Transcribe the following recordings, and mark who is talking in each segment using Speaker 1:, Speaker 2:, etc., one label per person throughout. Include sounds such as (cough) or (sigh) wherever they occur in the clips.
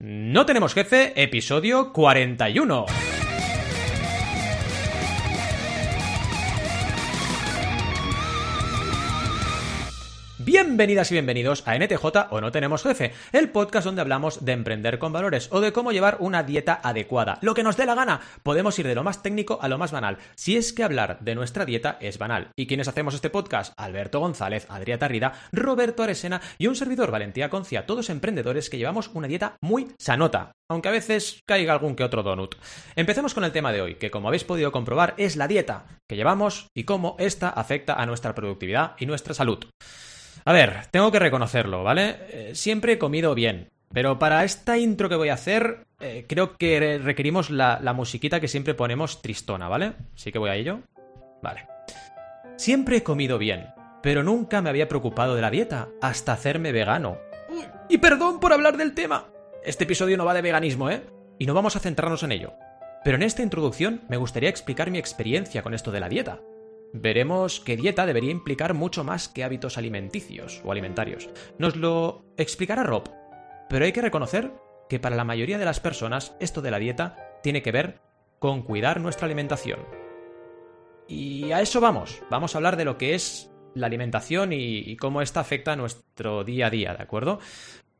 Speaker 1: No tenemos jefe, episodio 41. Bienvenidas y bienvenidos a NTJ o No Tenemos Jefe, el podcast donde hablamos de emprender con valores o de cómo llevar una dieta adecuada. Lo que nos dé la gana, podemos ir de lo más técnico a lo más banal, si es que hablar de nuestra dieta es banal. ¿Y quiénes hacemos este podcast? Alberto González, Adrià Tarrida, Roberto Aresena y un servidor Valentía Concia, todos emprendedores que llevamos una dieta muy sanota, aunque a veces caiga algún que otro donut. Empecemos con el tema de hoy, que como habéis podido comprobar es la dieta que llevamos y cómo esta afecta a nuestra productividad y nuestra salud. A ver, tengo que reconocerlo, ¿vale? Eh, siempre he comido bien, pero para esta intro que voy a hacer, eh, creo que requerimos la, la musiquita que siempre ponemos tristona, ¿vale? Así que voy a ello. Vale. Siempre he comido bien, pero nunca me había preocupado de la dieta hasta hacerme vegano. Y perdón por hablar del tema. Este episodio no va de veganismo, ¿eh? Y no vamos a centrarnos en ello. Pero en esta introducción me gustaría explicar mi experiencia con esto de la dieta. Veremos que dieta debería implicar mucho más que hábitos alimenticios o alimentarios. Nos lo explicará Rob, pero hay que reconocer que para la mayoría de las personas esto de la dieta tiene que ver con cuidar nuestra alimentación. Y a eso vamos, vamos a hablar de lo que es la alimentación y, cómo esta afecta a nuestro día a día, ¿de acuerdo?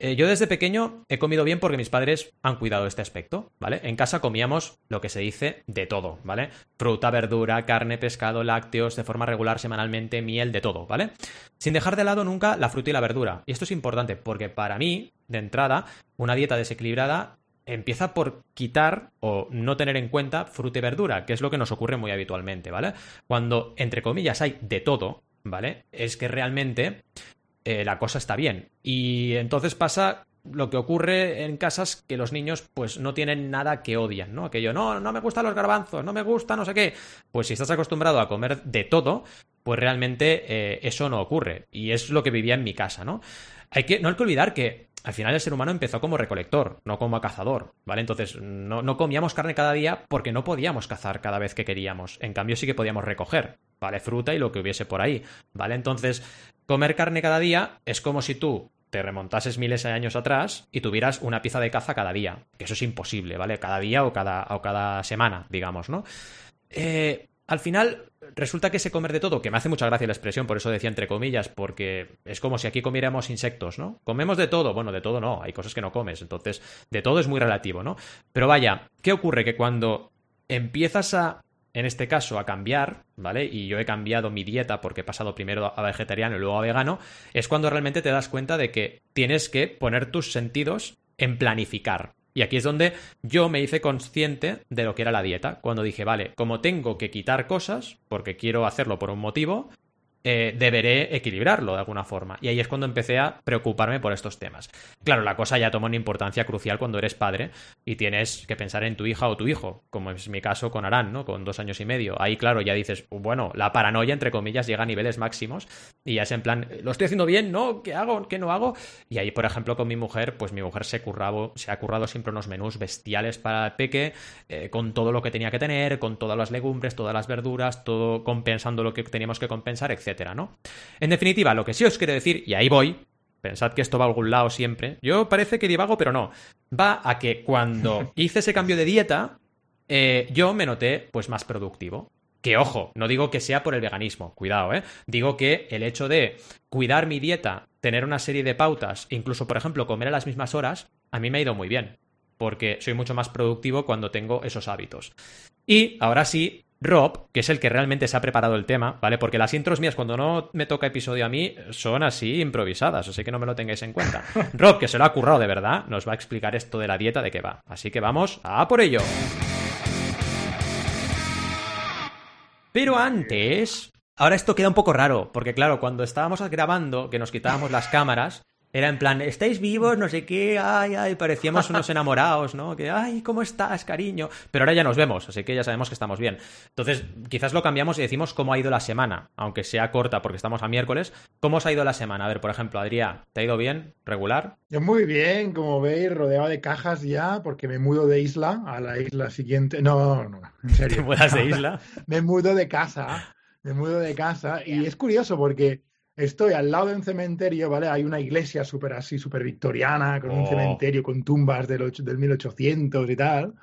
Speaker 1: Eh, yo desde pequeño he comido bien porque mis padres han cuidado este aspecto, ¿vale? En casa comíamos lo que se dice de todo, ¿vale? Fruta, verdura, carne, pescado, lácteos, de forma regular semanalmente, miel, de todo, ¿vale? Sin dejar de lado nunca la fruta y la verdura. Y esto es importante porque para mí, de entrada, una dieta desequilibrada empieza por quitar o no tener en cuenta fruta y verdura, que es lo que nos ocurre muy habitualmente, ¿vale? Cuando, entre comillas, hay de todo, ¿vale? Es que realmente eh, la cosa está bien. Y entonces pasa lo que ocurre en casas que los niños pues no tienen nada que odian, ¿no? Aquello, no, no me gustan los garbanzos, no me gusta no sé qué. Pues si estás acostumbrado a comer de todo, pues realmente eh, eso no ocurre. Y es lo que vivía en mi casa, ¿no? Hay que, no hay que olvidar que al final el ser humano empezó como recolector, no como cazador, ¿vale? Entonces no, no, comíamos carne cada día porque no podíamos cazar cada vez que queríamos. En cambio sí que podíamos recoger, ¿vale? Fruta y lo que hubiese por ahí, ¿vale? Entonces Comer carne cada día es como si tú te remontases miles de años atrás y tuvieras una pieza de caza cada día. Que eso es imposible, ¿vale? Cada día o cada, o cada semana, digamos, ¿no? Eh, al final, resulta que ese comer de todo, que me hace mucha gracia la expresión, por eso decía entre comillas, porque es como si aquí comiéramos insectos, ¿no? Comemos de todo, bueno, de todo no, hay cosas que no comes, entonces de todo es muy relativo, ¿no? Pero vaya, ¿qué ocurre? Que cuando empiezas a en este caso a cambiar, ¿vale? Y yo he cambiado mi dieta porque he pasado primero a vegetariano y luego a vegano, es cuando realmente te das cuenta de que tienes que poner tus sentidos en planificar. Y aquí es donde yo me hice consciente de lo que era la dieta, cuando dije, vale, como tengo que quitar cosas, porque quiero hacerlo por un motivo, eh, deberé equilibrarlo de alguna forma. Y ahí es cuando empecé a preocuparme por estos temas. Claro, la cosa ya toma una importancia crucial cuando eres padre y tienes que pensar en tu hija o tu hijo, como es mi caso con Arán, ¿no? Con dos años y medio. Ahí, claro, ya dices, bueno, la paranoia, entre comillas, llega a niveles máximos y ya es en plan, ¿lo estoy haciendo bien? ¿No? ¿Qué hago? ¿Qué no hago? Y ahí, por ejemplo, con mi mujer, pues mi mujer se, currado, se ha currado siempre unos menús bestiales para peque, eh, con todo lo que tenía que tener, con todas las legumbres, todas las verduras, todo compensando lo que teníamos que compensar, etc. ¿no? En definitiva, lo que sí os quiero decir, y ahí voy, pensad que esto va a algún lado siempre, yo parece que divago, pero no, va a que cuando (laughs) hice ese cambio de dieta, eh, yo me noté pues más productivo. Que ojo, no digo que sea por el veganismo, cuidado, ¿eh? Digo que el hecho de cuidar mi dieta, tener una serie de pautas, incluso, por ejemplo, comer a las mismas horas, a mí me ha ido muy bien, porque soy mucho más productivo cuando tengo esos hábitos. Y ahora sí, Rob, que es el que realmente se ha preparado el tema, ¿vale? Porque las intros mías cuando no me toca episodio a mí son así improvisadas, así que no me lo tengáis en cuenta. (laughs) Rob, que se lo ha currado de verdad, nos va a explicar esto de la dieta de qué va. Así que vamos a por ello. Pero antes... Ahora esto queda un poco raro, porque claro, cuando estábamos grabando, que nos quitábamos las cámaras, era en plan, ¿estáis vivos? No sé qué, ay, ay, parecíamos (laughs) unos enamorados, ¿no? Que, ay, ¿cómo estás, cariño? Pero ahora ya nos vemos, así que ya sabemos que estamos bien. Entonces, quizás lo cambiamos y decimos cómo ha ido la semana, aunque sea corta porque estamos a miércoles. ¿Cómo os ha ido la semana? A ver, por ejemplo, Adrián, ¿te ha ido bien? ¿Regular?
Speaker 2: Yo muy bien, como veis, rodeado de cajas ya, porque me mudo de isla a la isla siguiente. No, no, no, en (laughs) serio.
Speaker 1: ¿Te mudas de (laughs) isla?
Speaker 2: me mudo de casa, me mudo de casa. Y es curioso porque estoy al lado de un cementerio, ¿vale? Hay una iglesia súper así, súper victoriana, con un
Speaker 1: Oh.
Speaker 2: cementerio con tumbas del, och- del 1800 y tal.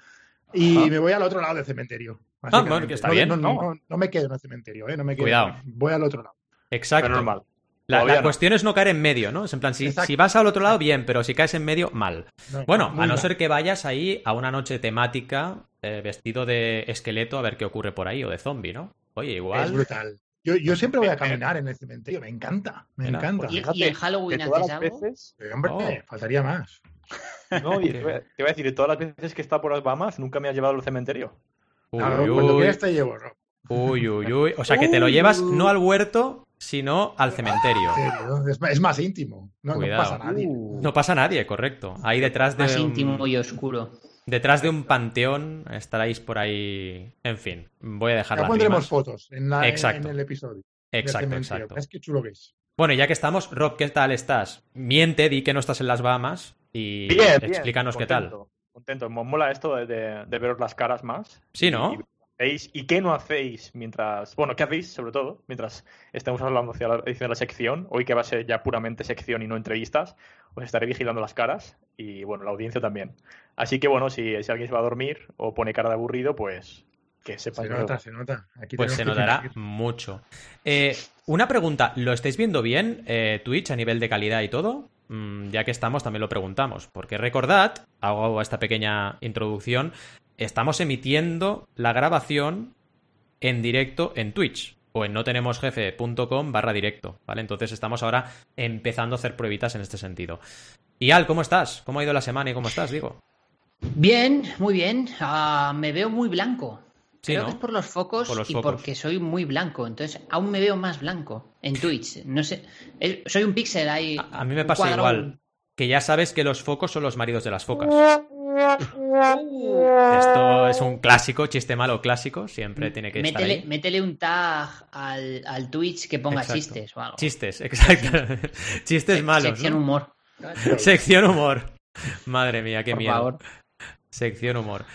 Speaker 2: Y
Speaker 3: Ajá.
Speaker 2: me voy al otro lado del cementerio.
Speaker 1: Ah, bueno,
Speaker 2: básicamente.
Speaker 1: que está
Speaker 2: No-
Speaker 1: bien,
Speaker 2: no,
Speaker 3: ¿no?
Speaker 2: no, no me quedo en el cementerio, ¿eh? No me quedo.
Speaker 1: Cuidado.
Speaker 2: Voy al otro lado.
Speaker 1: Exacto.
Speaker 3: Pero normal.
Speaker 1: La,
Speaker 3: Todavía
Speaker 1: la
Speaker 3: no.
Speaker 1: cuestión es no caer en medio, ¿no? Es en plan, si, vas al otro lado, bien, pero si caes en medio, mal.
Speaker 2: No,
Speaker 1: Bueno, a no
Speaker 2: mal.
Speaker 1: ser que vayas ahí a una noche temática eh, vestido de esqueleto a ver qué ocurre por ahí, o de zombie, ¿no? Oye,
Speaker 2: Es
Speaker 1: igual.
Speaker 2: brutal. Yo, yo siempre voy a caminar en el cementerio, me encanta, me encanta.
Speaker 1: pues
Speaker 4: ¿Y,
Speaker 3: Fíjate
Speaker 4: y en Halloween haces algo?
Speaker 3: veces.
Speaker 2: Eh, Hombre,
Speaker 1: Oh.
Speaker 2: faltaría más.
Speaker 3: No, y te, voy a- (laughs) te voy a decir, de todas las veces que he estado por las Bahamas, nunca me has llevado al cementerio.
Speaker 1: Uy,
Speaker 2: Claro, cuando
Speaker 1: uy,
Speaker 2: quieras te llevo, Rob.
Speaker 1: uy, uy, uy. O sea, que te lo llevas no al huerto, sino al cementerio.
Speaker 2: Es, más íntimo. No, pasa nadie.
Speaker 3: Uh.
Speaker 1: No pasa nadie, correcto. Ahí detrás de
Speaker 4: Más íntimo y oscuro.
Speaker 1: Detrás de un panteón estaréis por ahí. En fin, voy a dejar
Speaker 2: Ya
Speaker 1: las
Speaker 2: pondremos
Speaker 1: rimas.
Speaker 2: fotos en, la, en-
Speaker 1: Exacto.
Speaker 2: en el episodio.
Speaker 1: Exacto, exacto.
Speaker 2: Es que chulo que es.
Speaker 1: Bueno, y ya que estamos, Rob, ¿qué tal estás? Miente, di que no estás en las Bahamas y
Speaker 3: Bien, bien,
Speaker 1: explícanos qué tal.
Speaker 3: contento, Contento, me mola esto de, de, de veros las caras más.
Speaker 1: Sí, ¿no?
Speaker 3: Y, veis- ¿Y qué no hacéis mientras. Bueno, qué hacéis, sobre todo, mientras estemos hablando hacia la edición de la sección? Hoy que va a ser ya puramente sección y no entrevistas, os estaré vigilando las caras y, bueno, la audiencia también. Así que, bueno, si, si alguien se va a dormir o pone cara de aburrido, pues que sepa
Speaker 2: Se nota, se nota. Aquí
Speaker 1: Pues se notará mucho. Eh, una pregunta, ¿lo estáis viendo bien eh, Twitch a nivel de calidad y todo? Mm, ya que estamos, también lo preguntamos. Porque recordad, hago esta pequeña introducción, estamos emitiendo la grabación en directo en Twitch o en notenemosjefe.com barra directo, ¿vale? Entonces estamos ahora empezando a hacer pruebitas en este sentido. Y Al, ¿cómo estás? ¿Cómo ha ido la semana y cómo estás, digo?
Speaker 4: Bien, muy bien. Ah, me veo muy blanco.
Speaker 1: Sí,
Speaker 4: Creo
Speaker 1: ¿no?
Speaker 4: que es por los focos
Speaker 1: Por los
Speaker 4: y
Speaker 1: focos.
Speaker 4: porque soy muy blanco. Entonces, aún me veo más blanco en Twitch. No sé. eh, Soy un píxel ahí.
Speaker 1: A, a mí me pasa igual. Que ya sabes que los focos son los maridos de las focas. (laughs) Esto es un clásico, chiste malo clásico, siempre tiene que estar
Speaker 4: métele,
Speaker 1: ahí.
Speaker 4: métele un tag al, al Twitch que ponga
Speaker 1: Exacto.
Speaker 4: chistes o algo.
Speaker 1: Chistes, exacto. Chistes malos.
Speaker 4: Sección
Speaker 1: ¿no?
Speaker 4: humor.
Speaker 1: Sección humor. Madre mía, qué
Speaker 4: por
Speaker 1: miedo.
Speaker 4: favor.
Speaker 1: Sección humor.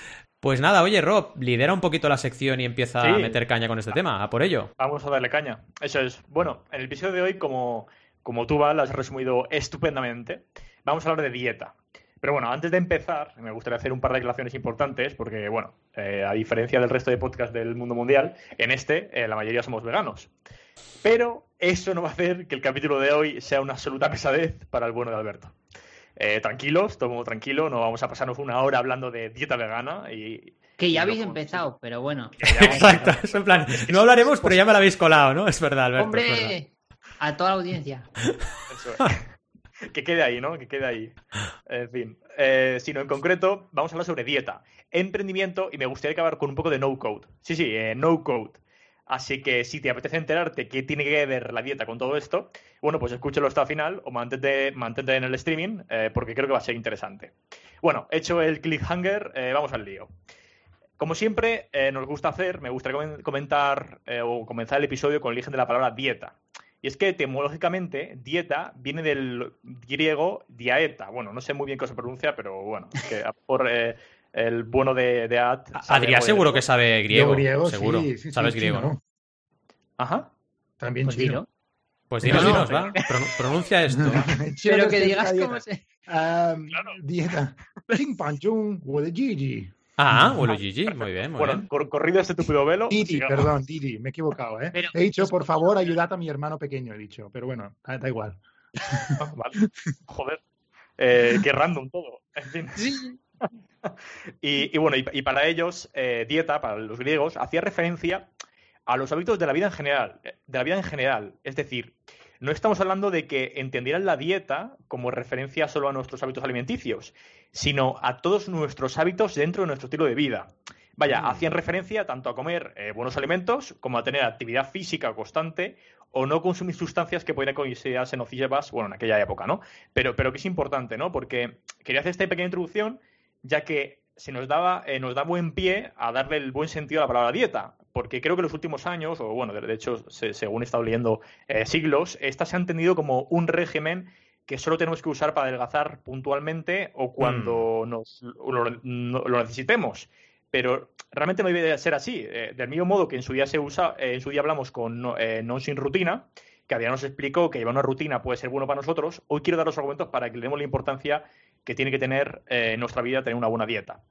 Speaker 1: Pues nada, oye Rob, lidera un poquito la sección y empieza a meter caña con este tema. A por ello.
Speaker 3: Vamos a darle caña. Eso es. Bueno, en el episodio de hoy, como, como tú, Val, has resumido estupendamente, vamos a hablar de dieta. Pero bueno, antes de empezar, me gustaría hacer un par de declaraciones importantes, porque, bueno, eh, a diferencia del resto de podcasts del mundo mundial, en este eh, la mayoría somos veganos. Pero eso no va a hacer que el capítulo de hoy sea una absoluta pesadez para el bueno de Alberto. Eh, tranquilos, todo mundo tranquilo, no vamos a pasarnos una hora hablando de dieta vegana y...
Speaker 4: Que ya
Speaker 3: y
Speaker 4: habéis
Speaker 3: no-
Speaker 4: empezado, pero bueno.
Speaker 1: Exacto, es en plan, no hablaremos, pero ya me la habéis colado, ¿no? Es verdad, Alberto. verdad.
Speaker 4: ¡Hombre! A toda la audiencia.
Speaker 3: Eso es. Que quede ahí, ¿no? Que quede ahí. En fin. Eh, sino en concreto, vamos a hablar sobre dieta, emprendimiento y me gustaría acabar con un poco de no code. Sí, sí, eh, no code. Así que si te apetece enterarte qué tiene que ver la dieta con todo esto, bueno, pues escúchalo hasta el final o mantente, mantente en el streaming eh, porque creo que va a ser interesante. Bueno, hecho el cliffhanger, vamos al lío. Como siempre, nos gusta hacer, me gustaría comen- comentar o comenzar el episodio con el origen de la palabra dieta. Y es que etimológicamente, dieta viene del griego diaeta. Bueno, no sé muy bien cómo se pronuncia, pero bueno, es que a- por eh, el bueno de, de Ad.
Speaker 1: Adrián seguro que sabe griego.
Speaker 2: Griego, sí,
Speaker 1: seguro.
Speaker 2: sí, sí,
Speaker 1: Sabes griego.
Speaker 3: Ajá.
Speaker 2: También
Speaker 4: Pues
Speaker 2: chino.
Speaker 1: Pues dinos,
Speaker 4: No,
Speaker 1: va. Pronuncia (laughs) esto.
Speaker 4: Pero que digas cómo se.
Speaker 2: Um, (laughs) Dieta. Ching pan chung, de Gigi.
Speaker 1: Ah, bueno, Gigi, muy bien, muy
Speaker 3: Bueno,
Speaker 1: bien.
Speaker 3: cor- corrido este tupido velo.
Speaker 2: Didi,
Speaker 3: sigamos.
Speaker 2: perdón, Didi, me he equivocado, ¿eh?
Speaker 4: Pero-
Speaker 2: he dicho, por favor, ayudad a mi hermano pequeño, he dicho, pero bueno, da, igual.
Speaker 3: Ah, vale. Joder. Eh, qué random todo. En fin. (laughs) Y, y bueno, y, y para ellos, eh, dieta, para los griegos, hacía referencia a los hábitos de la vida en general. eh, De la vida en general. Es decir, no estamos hablando de que entendieran la dieta como referencia solo a nuestros hábitos alimenticios, sino a todos nuestros hábitos dentro de nuestro estilo de vida. Vaya,
Speaker 2: Mm.
Speaker 3: hacían referencia tanto a comer eh, buenos alimentos como a tener actividad física constante o no consumir sustancias que podrían considerarse nocivas, bueno, en aquella época, ¿no? Pero, pero que es importante, ¿no? Porque quería hacer esta pequeña introducción ya que se nos daba, eh, nos da buen pie a darle el buen sentido a la palabra dieta, porque creo que en los últimos años, o bueno, de hecho, se- según he estado leyendo eh, siglos, esta se ha entendido como un régimen que solo tenemos que usar para adelgazar puntualmente o cuando nos lo, necesitemos. Pero realmente no debe de ser así. Eh, del mismo modo que en su día se usa, eh, en su día hablamos con no, non sin rutina, que Adrián nos explicó que llevar una rutina puede ser bueno para nosotros, hoy quiero dar los argumentos para que le demos la importancia que tiene que tener en nuestra vida tener una buena dieta.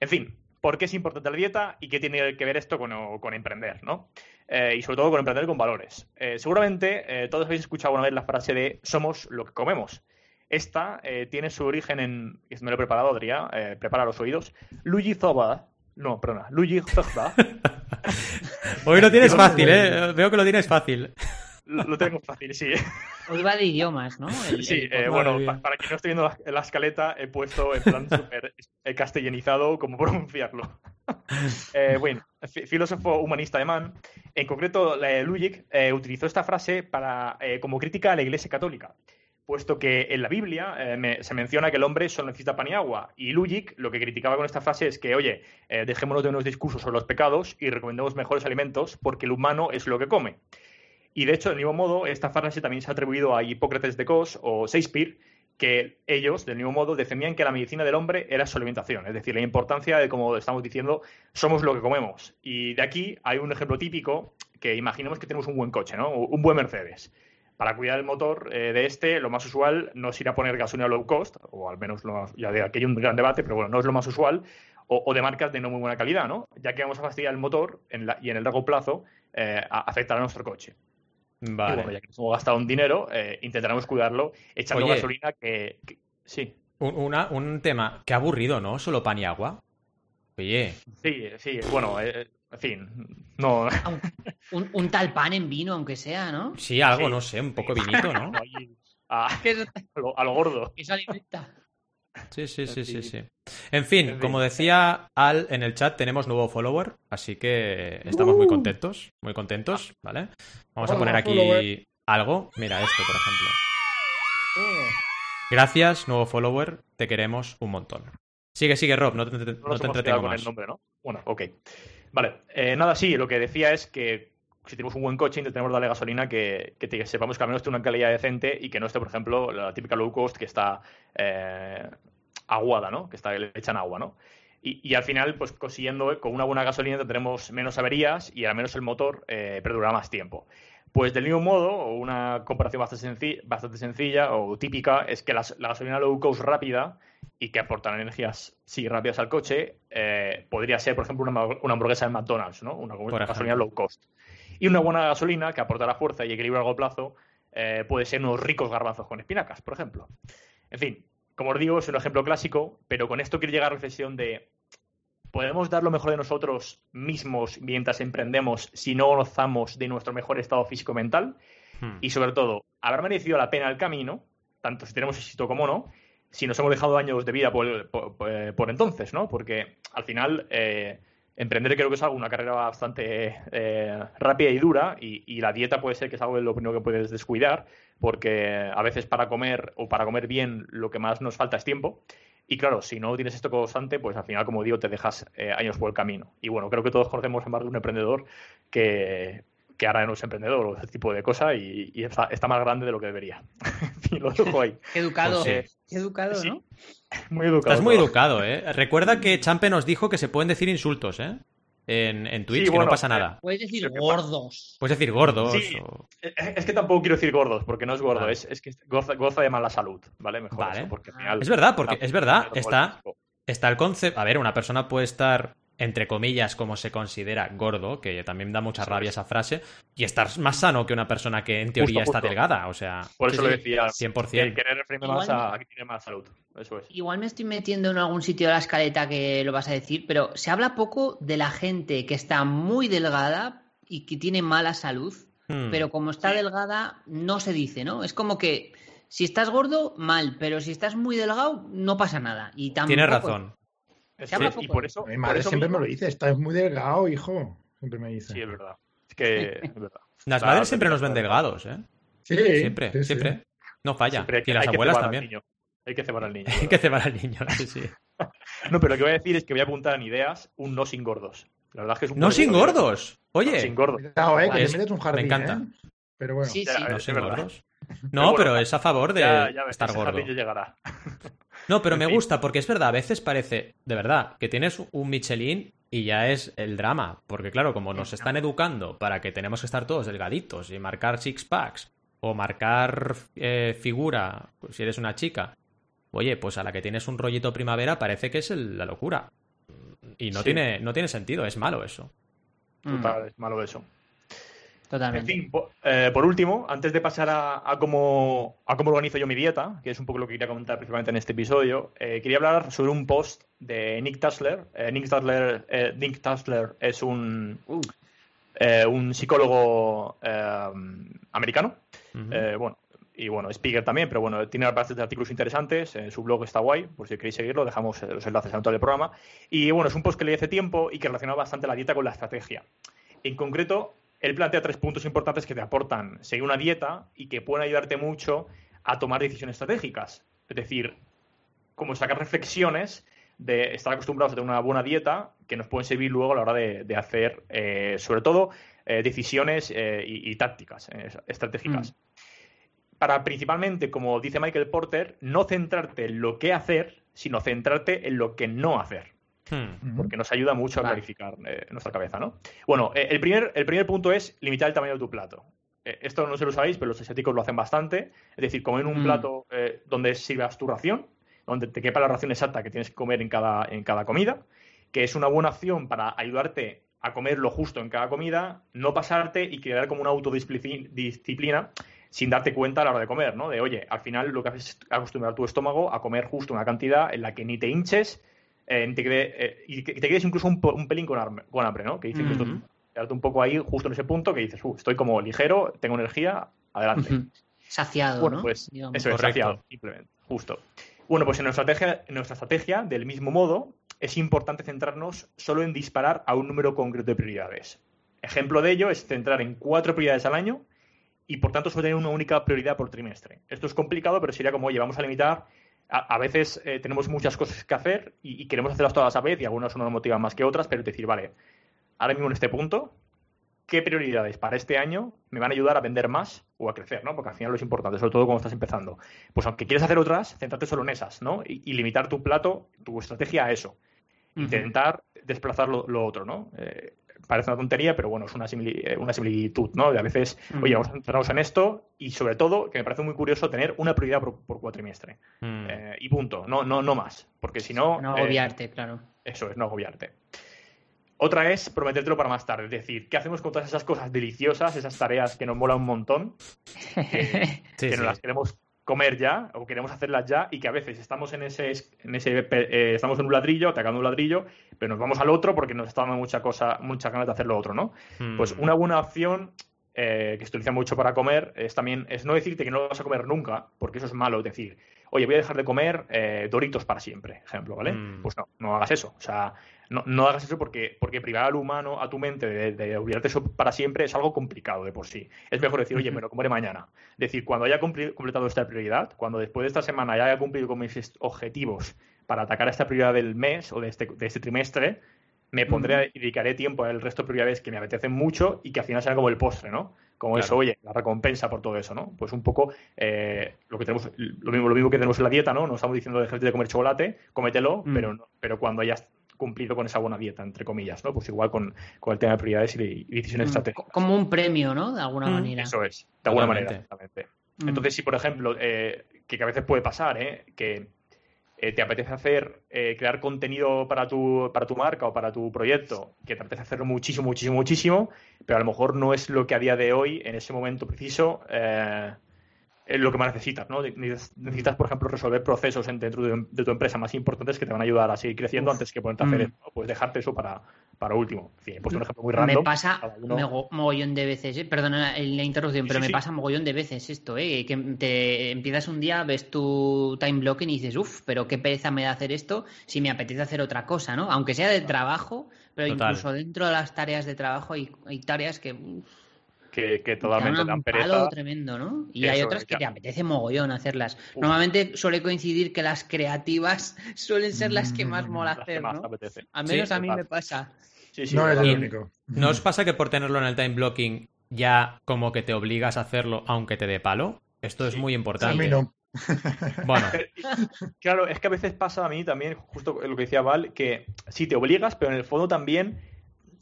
Speaker 3: En fin, ¿por qué es importante la dieta y qué tiene que ver esto con, con emprender, ¿no? Eh, y sobre todo con emprender con valores. Eh, seguramente eh, todos habéis escuchado alguna vez la frase de somos lo que comemos. Esta eh, tiene su origen en, me lo he preparado, Adrián, prepara los oídos, Luigi Zoba, no, perdona, Luigi Zoba, (laughs)
Speaker 1: Hoy lo tienes fácil, ¿eh? Veo que lo tienes fácil.
Speaker 3: Lo, tengo fácil, sí.
Speaker 4: Hoy va de idiomas, ¿no? El-
Speaker 3: Sí,
Speaker 4: el-
Speaker 3: eh, bueno, pa- para quien no esté viendo la, la escaleta, he puesto en plan súper castellanizado cómo (laughs) pronunciarlo. (laughs) Eh, bueno, fi- filósofo humanista alemán, en concreto eh, Lujic, eh, utilizó esta frase para, eh, como crítica a la Iglesia Católica, puesto que en la Biblia eh, me- se menciona que el hombre solo necesita pan y agua, y Lujic lo que criticaba con esta frase es que, oye, dejémonos de unos discursos sobre los pecados y recomendemos mejores alimentos porque el humano es lo que come. Y de hecho, del mismo modo, esta frase también se ha atribuido a Hipócrates de Cos o Shakespeare, que ellos, del mismo modo, defendían que la medicina del hombre era su alimentación, es decir, la importancia de, como estamos diciendo, somos lo que comemos. Y de aquí hay un ejemplo típico que imaginemos que tenemos un buen coche, ¿no? Un buen Mercedes. Para cuidar el motor eh, de este, lo más usual no es ir a poner gasolina low cost, o al menos lo ya de aquí hay un gran debate, pero bueno, no es lo más usual, o, o de marcas de no muy buena calidad, ¿no? Ya que vamos a fastidiar el motor en la- y en el largo plazo eh, afectará a nuestro coche. Y bueno,
Speaker 1: Vale.
Speaker 3: ya que nos hemos gastado un dinero, eh, intentaremos cuidarlo echando
Speaker 1: Oye.
Speaker 3: gasolina que, que- Sí,
Speaker 1: Un, una- un tema que aburrido, ¿no? Solo pan y agua. Oye,
Speaker 3: sí, sí. Bueno, eh, en fin, no...
Speaker 4: Un, un tal pan en vino, aunque sea, ¿no?
Speaker 1: sí, algo,
Speaker 3: Sí.
Speaker 1: no sé, un poco vinito, ¿no? (laughs) (laughs)
Speaker 3: lo, a lo gordo.
Speaker 4: eso alimenta.
Speaker 1: Sí, sí, (laughs) sí, sí,
Speaker 3: Sí.
Speaker 1: En fin, como decía Al en el chat, tenemos nuevo follower, así que estamos muy contentos, muy contentos, ¿vale? Vamos a poner aquí algo. Mira esto, por ejemplo. Gracias, nuevo follower, te queremos un montón. Sigue, sigue, Rob, no te, no te entretengo más.
Speaker 3: el nombre, ¿no? Bueno, ok. Vale, eh, nada, sí, lo que decía es que si tenemos un buen coche, intentemos darle gasolina que, que sepamos que al menos tiene una calidad decente y que no esté, por ejemplo, la típica low cost que está eh, aguada, ¿no? Que está, le echan agua, ¿no? Y, y al final, pues consiguiendo eh, con una buena gasolina tendremos menos averías y al menos el motor eh, perdurará más tiempo. Pues del mismo modo, una comparación bastante, senci- bastante sencilla o típica es que las- la gasolina low cost rápida y que aportan energías sí rápidas al coche eh, podría ser, por ejemplo, una, una hamburguesa en McDonald's, ¿no? Una gasolina low cost. Y una buena gasolina que aportará fuerza y equilibrio a largo plazo eh, puede ser unos ricos garbanzos con espinacas, por ejemplo. En fin, como os digo, es un ejemplo clásico, pero con esto quiero llegar a la reflexión de ¿podemos dar lo mejor de nosotros mismos mientras emprendemos si no gozamos de nuestro mejor estado físico-mental?
Speaker 1: Hmm.
Speaker 3: Y sobre todo, ¿habrá merecido la pena el camino, tanto si tenemos éxito como no, si nos hemos dejado años de vida por, por- por- por entonces, ¿no? Porque al final eh, emprender creo que es algo, una carrera bastante eh, rápida y dura y, y la dieta puede ser que es algo de lo primero que puedes descuidar porque a veces para comer o para comer bien lo que más nos falta es tiempo. Y claro, si no tienes esto constante, pues al final, como digo, te dejas eh, años por el camino. Y bueno, creo que todos conocemos a más de un emprendedor que, que ahora no es emprendedor o ese tipo de cosa y, y está, está más grande de lo que debería. (laughs) fin, lo dejo ahí.
Speaker 4: Qué educado.
Speaker 1: Pues sí.
Speaker 4: Qué educado,
Speaker 3: Sí.
Speaker 4: ¿no? (laughs)
Speaker 3: Muy educado.
Speaker 1: Estás muy
Speaker 3: todo.
Speaker 1: educado, ¿eh? Recuerda que Champe nos dijo que se pueden decir insultos, ¿eh? En, en Twitch,
Speaker 3: Sí,
Speaker 1: que
Speaker 3: bueno,
Speaker 1: no pasa
Speaker 3: eh,
Speaker 1: nada.
Speaker 4: Puedes decir gordos.
Speaker 1: Puedes decir gordos
Speaker 3: Sí.
Speaker 1: o...
Speaker 3: Es que tampoco quiero decir gordos, porque no es gordo,
Speaker 1: Vale.
Speaker 3: es, es que goza, goza de mala salud, ¿vale? Mejor
Speaker 1: Vale.
Speaker 3: eso, porque al final...
Speaker 1: Es verdad, porque es verdad, está, está el concepto... A ver, una persona puede estar, entre comillas, como se considera gordo, que también da mucha rabia
Speaker 3: es.
Speaker 1: esa frase, y estar más sano que una persona que en teoría está
Speaker 3: justo.
Speaker 1: delgada, o sea...
Speaker 3: Por
Speaker 1: sí,
Speaker 3: eso lo decía.
Speaker 1: 100%.
Speaker 3: que Querer referirme más a que tiene más salud. Eso es.
Speaker 4: Igual me estoy metiendo en algún sitio de la escaleta que lo vas a decir, pero se habla poco de la gente que está muy delgada y que tiene mala salud,
Speaker 1: Hmm.
Speaker 4: pero como está delgada no se dice, ¿no? Es como que si estás gordo, mal, pero si estás muy delgado, no pasa nada. Y tampoco...
Speaker 1: Tienes razón.
Speaker 4: Se
Speaker 3: y por eso...
Speaker 2: Mi
Speaker 3: por
Speaker 2: madre
Speaker 3: eso
Speaker 2: siempre
Speaker 3: mismo-
Speaker 2: me lo dice, estás muy delgado, hijo. Siempre me dice.
Speaker 3: Sí, es verdad. Es que... (laughs) Es verdad.
Speaker 1: Las
Speaker 3: La-
Speaker 1: madres siempre nos ven delgados, ¿eh?
Speaker 2: Sí,
Speaker 1: Siempre,
Speaker 2: sí, sí.
Speaker 1: siempre. No falla.
Speaker 3: Siempre hay que-
Speaker 1: y las abuelas
Speaker 3: cebar al
Speaker 1: también.
Speaker 3: niño. Hay que cebar al niño. (laughs)
Speaker 1: Hay que cebar al niño, sí, sí. (laughs)
Speaker 3: No, pero lo que voy a decir es que voy a apuntar en ideas un no sin gordos. La verdad es que es un
Speaker 1: ¡No sin gordos!
Speaker 3: No
Speaker 1: Oye,
Speaker 3: sin gordos.
Speaker 2: Cuidado, eh, que
Speaker 1: Es-
Speaker 2: te metes un jardín,
Speaker 1: me encanta.
Speaker 2: ¿eh? Pero bueno.
Speaker 4: Sí,
Speaker 3: Ya,
Speaker 4: sí.
Speaker 3: a ver,
Speaker 1: no gordos. (laughs)
Speaker 3: Pero
Speaker 1: No,
Speaker 3: bueno,
Speaker 1: pero es a favor de
Speaker 3: Ya, ya ves,
Speaker 1: estar gordo.
Speaker 3: llegará. (laughs)
Speaker 1: No, pero
Speaker 3: En
Speaker 1: me
Speaker 3: fin.
Speaker 1: gusta porque es verdad, a veces parece, de verdad, que tienes un Michelin y ya es el drama. Porque claro, como nos están educando para que tenemos que estar todos delgaditos y marcar six packs o marcar eh, figura si eres una chica, oye, pues a la que tienes un rollito primavera parece que es el- la locura. Y no,
Speaker 3: Sí.
Speaker 1: tiene, no tiene sentido, es malo eso.
Speaker 4: Mm,
Speaker 3: Total, es malo eso. En
Speaker 4: totalmente.
Speaker 3: fin, po- eh, por último, antes de pasar a, a cómo, a cómo organizo yo mi dieta, que es un poco lo que quería comentar principalmente en este episodio, eh, quería hablar sobre un post de Nick Tassler. Eh, Nick Tassler, Nick Tassler es un,
Speaker 4: Uh,
Speaker 3: un psicólogo americano. Bueno, y bueno, speaker también, pero bueno, tiene bastantes artículos interesantes. En su blog está guay, por si queréis seguirlo, dejamos los enlaces en todo el programa. Y bueno, es un post que leí hace tiempo y que relaciona bastante la dieta con la estrategia. En concreto, él plantea tres puntos importantes que te aportan seguir una dieta y que pueden ayudarte mucho a tomar decisiones estratégicas. Es decir, como sacar reflexiones de estar acostumbrados a tener una buena dieta que nos pueden servir luego a la hora de, de hacer, eh, sobre todo, eh, decisiones eh, y, y tácticas estratégicas. Para principalmente, como dice Michael Porter, no centrarte en lo que hacer, sino centrarte en lo que no hacer
Speaker 1: Hmm.
Speaker 3: porque nos ayuda mucho a clarificar eh, nuestra cabeza, ¿no? Bueno, eh, el, primer, el primer punto es limitar el tamaño de tu plato. Eh, esto no si lo sabéis, pero los asiáticos lo hacen bastante. Es decir, comer un
Speaker 4: Mm.
Speaker 3: plato donde sirvas tu ración, donde te quepa la ración exacta que tienes que comer en cada, en cada comida, que es una buena opción para ayudarte a comer lo justo en cada comida, no pasarte y crear como una autodisciplina sin darte cuenta a la hora de comer, ¿no? De, oye, al final lo que haces es acostumbrar tu estómago a comer justo una cantidad en la que ni te hinches eh, te quede- eh, y que que te quedes incluso un, pelín con, arme- con hambre, ¿no? Que dices que esto-
Speaker 1: Ujú.
Speaker 3: quedarte un poco ahí justo en ese punto que dices, "Uh, estoy como ligero, tengo energía, adelante.
Speaker 4: Saciado,
Speaker 3: Bueno,
Speaker 4: ¿no?
Speaker 3: pues
Speaker 4: Digamos.
Speaker 3: eso es,
Speaker 1: Correcto.
Speaker 3: saciado, simplemente, justo. Bueno, pues en nuestra, estrategia, en nuestra estrategia, del mismo modo, es importante centrarnos solo en disparar a un número concreto de prioridades. Ejemplo de ello es centrar en cuatro prioridades al año y, por tanto, solo tener una única prioridad por trimestre. Esto es complicado, pero sería como, oye, vamos a limitar. A, a veces eh, tenemos muchas cosas que hacer y, y queremos hacerlas todas a la vez y algunas no nos motivan más que otras, pero es decir, vale, ahora mismo en este punto, ¿qué prioridades para este año me van a ayudar a vender más o a crecer, ¿no? Porque al final lo es importante, sobre todo cuando estás empezando. Pues aunque quieres hacer otras, céntrate solo en esas, ¿no? Y, y limitar tu plato, tu estrategia a eso. Intentar desplazar lo, lo otro, ¿no? Eh, parece una tontería, pero bueno, es una, simili- eh, una similitud, ¿no? De a veces,
Speaker 4: Ujú.
Speaker 3: oye, vamos a centrarnos en esto y sobre todo, que me parece muy curioso, tener una prioridad por, por cuatrimestre.
Speaker 1: Hmm.
Speaker 3: Eh, y punto, no, no, no más. Porque si no...
Speaker 4: No
Speaker 3: eh,
Speaker 4: agobiarte, claro.
Speaker 3: eso es, no agobiarte. Otra es prometértelo para más tarde. Es decir, ¿qué hacemos con todas esas cosas deliciosas, esas tareas que nos molan un montón, (laughs) que,
Speaker 1: Sí,
Speaker 3: que
Speaker 1: sí.
Speaker 3: nos las queremos comer ya o queremos hacerlas ya y que a veces estamos en ese, en ese eh, estamos en un ladrillo, atacando un ladrillo, pero nos vamos al otro porque nos está dando mucha cosa, muchas ganas de hacer lo otro, ¿no?
Speaker 1: Hmm.
Speaker 3: Pues una buena opción eh, que se utiliza mucho para comer es también es no decirte que no lo vas a comer nunca, porque eso es malo, es decir, oye, voy a dejar de comer eh, Doritos para siempre, ejemplo, ¿vale?
Speaker 1: Mm.
Speaker 3: Pues no, no hagas eso. O sea, no, no hagas eso porque, porque privar al humano, a tu mente, de, de olvidarte eso para siempre es algo complicado de por sí. Es mejor decir, oye, me lo comeré mañana. Es decir, cuando haya completado esta prioridad, cuando después de esta semana ya haya cumplido con mis objetivos para atacar esta prioridad del mes o de este, de este trimestre, me pondré y dedicaré tiempo al resto de prioridades que me apetecen mucho y que al final será como el postre, ¿no? Como
Speaker 1: Claro.
Speaker 3: eso, oye, la recompensa por todo eso, ¿no? Pues un poco eh, lo que tenemos, lo mismo, lo mismo que tenemos en la dieta, ¿no? No estamos diciendo dejarte de comer chocolate, cómetelo,
Speaker 4: Mm.
Speaker 3: pero, pero cuando hayas cumplido con esa buena dieta, entre comillas, ¿no? Pues igual con, con el tema de prioridades y, de- y decisiones
Speaker 4: Mm,
Speaker 3: estratégicas.
Speaker 4: Como un premio, ¿no? De alguna
Speaker 1: Mm,
Speaker 4: manera.
Speaker 3: Eso es, de alguna
Speaker 1: Totalmente.
Speaker 3: manera, exactamente.
Speaker 4: Mm.
Speaker 3: Entonces, si por ejemplo, eh, que, que a veces puede pasar, ¿eh? que eh, te apetece hacer, eh, crear contenido para tu, para tu marca o para tu proyecto, que te apetece hacerlo muchísimo, muchísimo, muchísimo, pero a lo mejor no es lo que a día de hoy, en ese momento preciso, eh, lo que más necesitas, ¿no? Necesitas, por ejemplo, resolver procesos en- dentro de, de tu empresa más importantes que te van a ayudar a seguir creciendo
Speaker 4: Uf.
Speaker 3: antes que ponerte a hacer
Speaker 4: Mm.
Speaker 3: eso. Puedes dejarte eso para, para último. En fin, he puesto un ejemplo muy
Speaker 4: Me
Speaker 3: random.
Speaker 4: pasa
Speaker 3: cada uno-
Speaker 4: mogollón de veces, ¿eh? perdona la, la interrupción,
Speaker 3: Sí,
Speaker 4: pero
Speaker 3: sí,
Speaker 4: me
Speaker 3: sí.
Speaker 4: pasa mogollón de veces esto, ¿eh? que te empiezas un día, ves tu time blocking y dices, uff, pero qué pereza me da hacer esto si me apetece hacer otra cosa, ¿no? Aunque sea de trabajo, pero
Speaker 1: Total.
Speaker 4: incluso dentro de las tareas de trabajo hay, hay tareas que uf,
Speaker 3: que, que
Speaker 4: te
Speaker 3: totalmente
Speaker 4: dan
Speaker 3: dan pereza.
Speaker 4: palo tremendo, ¿no? Y hay otras que
Speaker 3: ya.
Speaker 4: te apetece mogollón hacerlas.
Speaker 3: Uf.
Speaker 4: Normalmente suele coincidir que las creativas (laughs) suelen ser las que más mola
Speaker 3: Las que
Speaker 4: hacer,
Speaker 3: más
Speaker 4: ¿no?
Speaker 3: apetece.
Speaker 4: Al menos
Speaker 1: Sí,
Speaker 4: a mí
Speaker 3: total.
Speaker 4: me pasa.
Speaker 3: Sí, sí,
Speaker 2: no es el único.
Speaker 1: ¿No os pasa que por tenerlo en el time blocking ya como que te obligas a hacerlo aunque te dé palo? Esto es
Speaker 3: Sí.
Speaker 1: muy
Speaker 2: A
Speaker 1: importante.
Speaker 2: mí no. (laughs)
Speaker 1: Bueno, (laughs)
Speaker 3: Claro, es que a veces pasa a mí también, justo lo que decía Val, que sí te obligas, pero en el fondo también,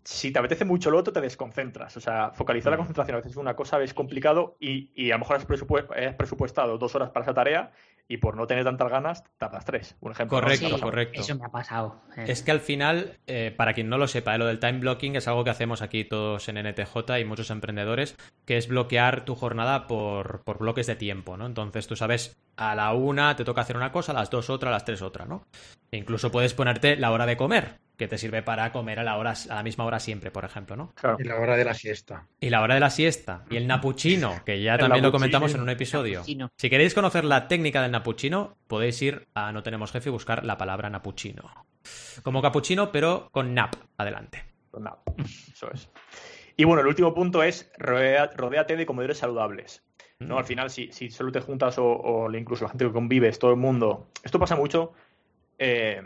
Speaker 3: si te apetece mucho lo otro, te desconcentras. O sea, focalizar la
Speaker 1: Mm.
Speaker 3: concentración a veces es una cosa, es complicado y, y a lo mejor has, presupu- has presupuestado dos horas para esa tarea y por no tener tantas ganas, tardas tres. Un ejemplo. ¿no?
Speaker 1: Correcto,
Speaker 4: Sí,
Speaker 3: Pasa-
Speaker 1: correcto.
Speaker 4: Eso me ha pasado. eh.
Speaker 1: Es que al final, eh, para quien no lo sepa, eh, lo del time blocking es algo que hacemos aquí todos en NTJ y muchos emprendedores, que es bloquear tu jornada por, por bloques de tiempo, ¿no? Entonces tú sabes, a la una te toca hacer una cosa, a las dos otra, a las tres otra, ¿no? E incluso puedes ponerte la hora de comer, que te sirve para comer a la, hora, a la misma hora siempre, por ejemplo, ¿no?
Speaker 3: Claro.
Speaker 2: Y la hora de la siesta.
Speaker 1: Y la hora de la siesta, y el napuchino, (laughs) que ya
Speaker 3: El
Speaker 1: también lo comentamos en un episodio.
Speaker 4: Napuchino.
Speaker 1: Si queréis conocer la técnica del napuchino, podéis ir a No Tenemos Jefe y buscar la palabra napuchino. Como capuchino, pero con nap adelante.
Speaker 3: Pues nada, eso es. Y bueno, el último punto es rodéate de comedores saludables. ¿no? Al final, si, si solo te juntas o, o incluso la gente que convives, todo el mundo. Esto pasa mucho. eh,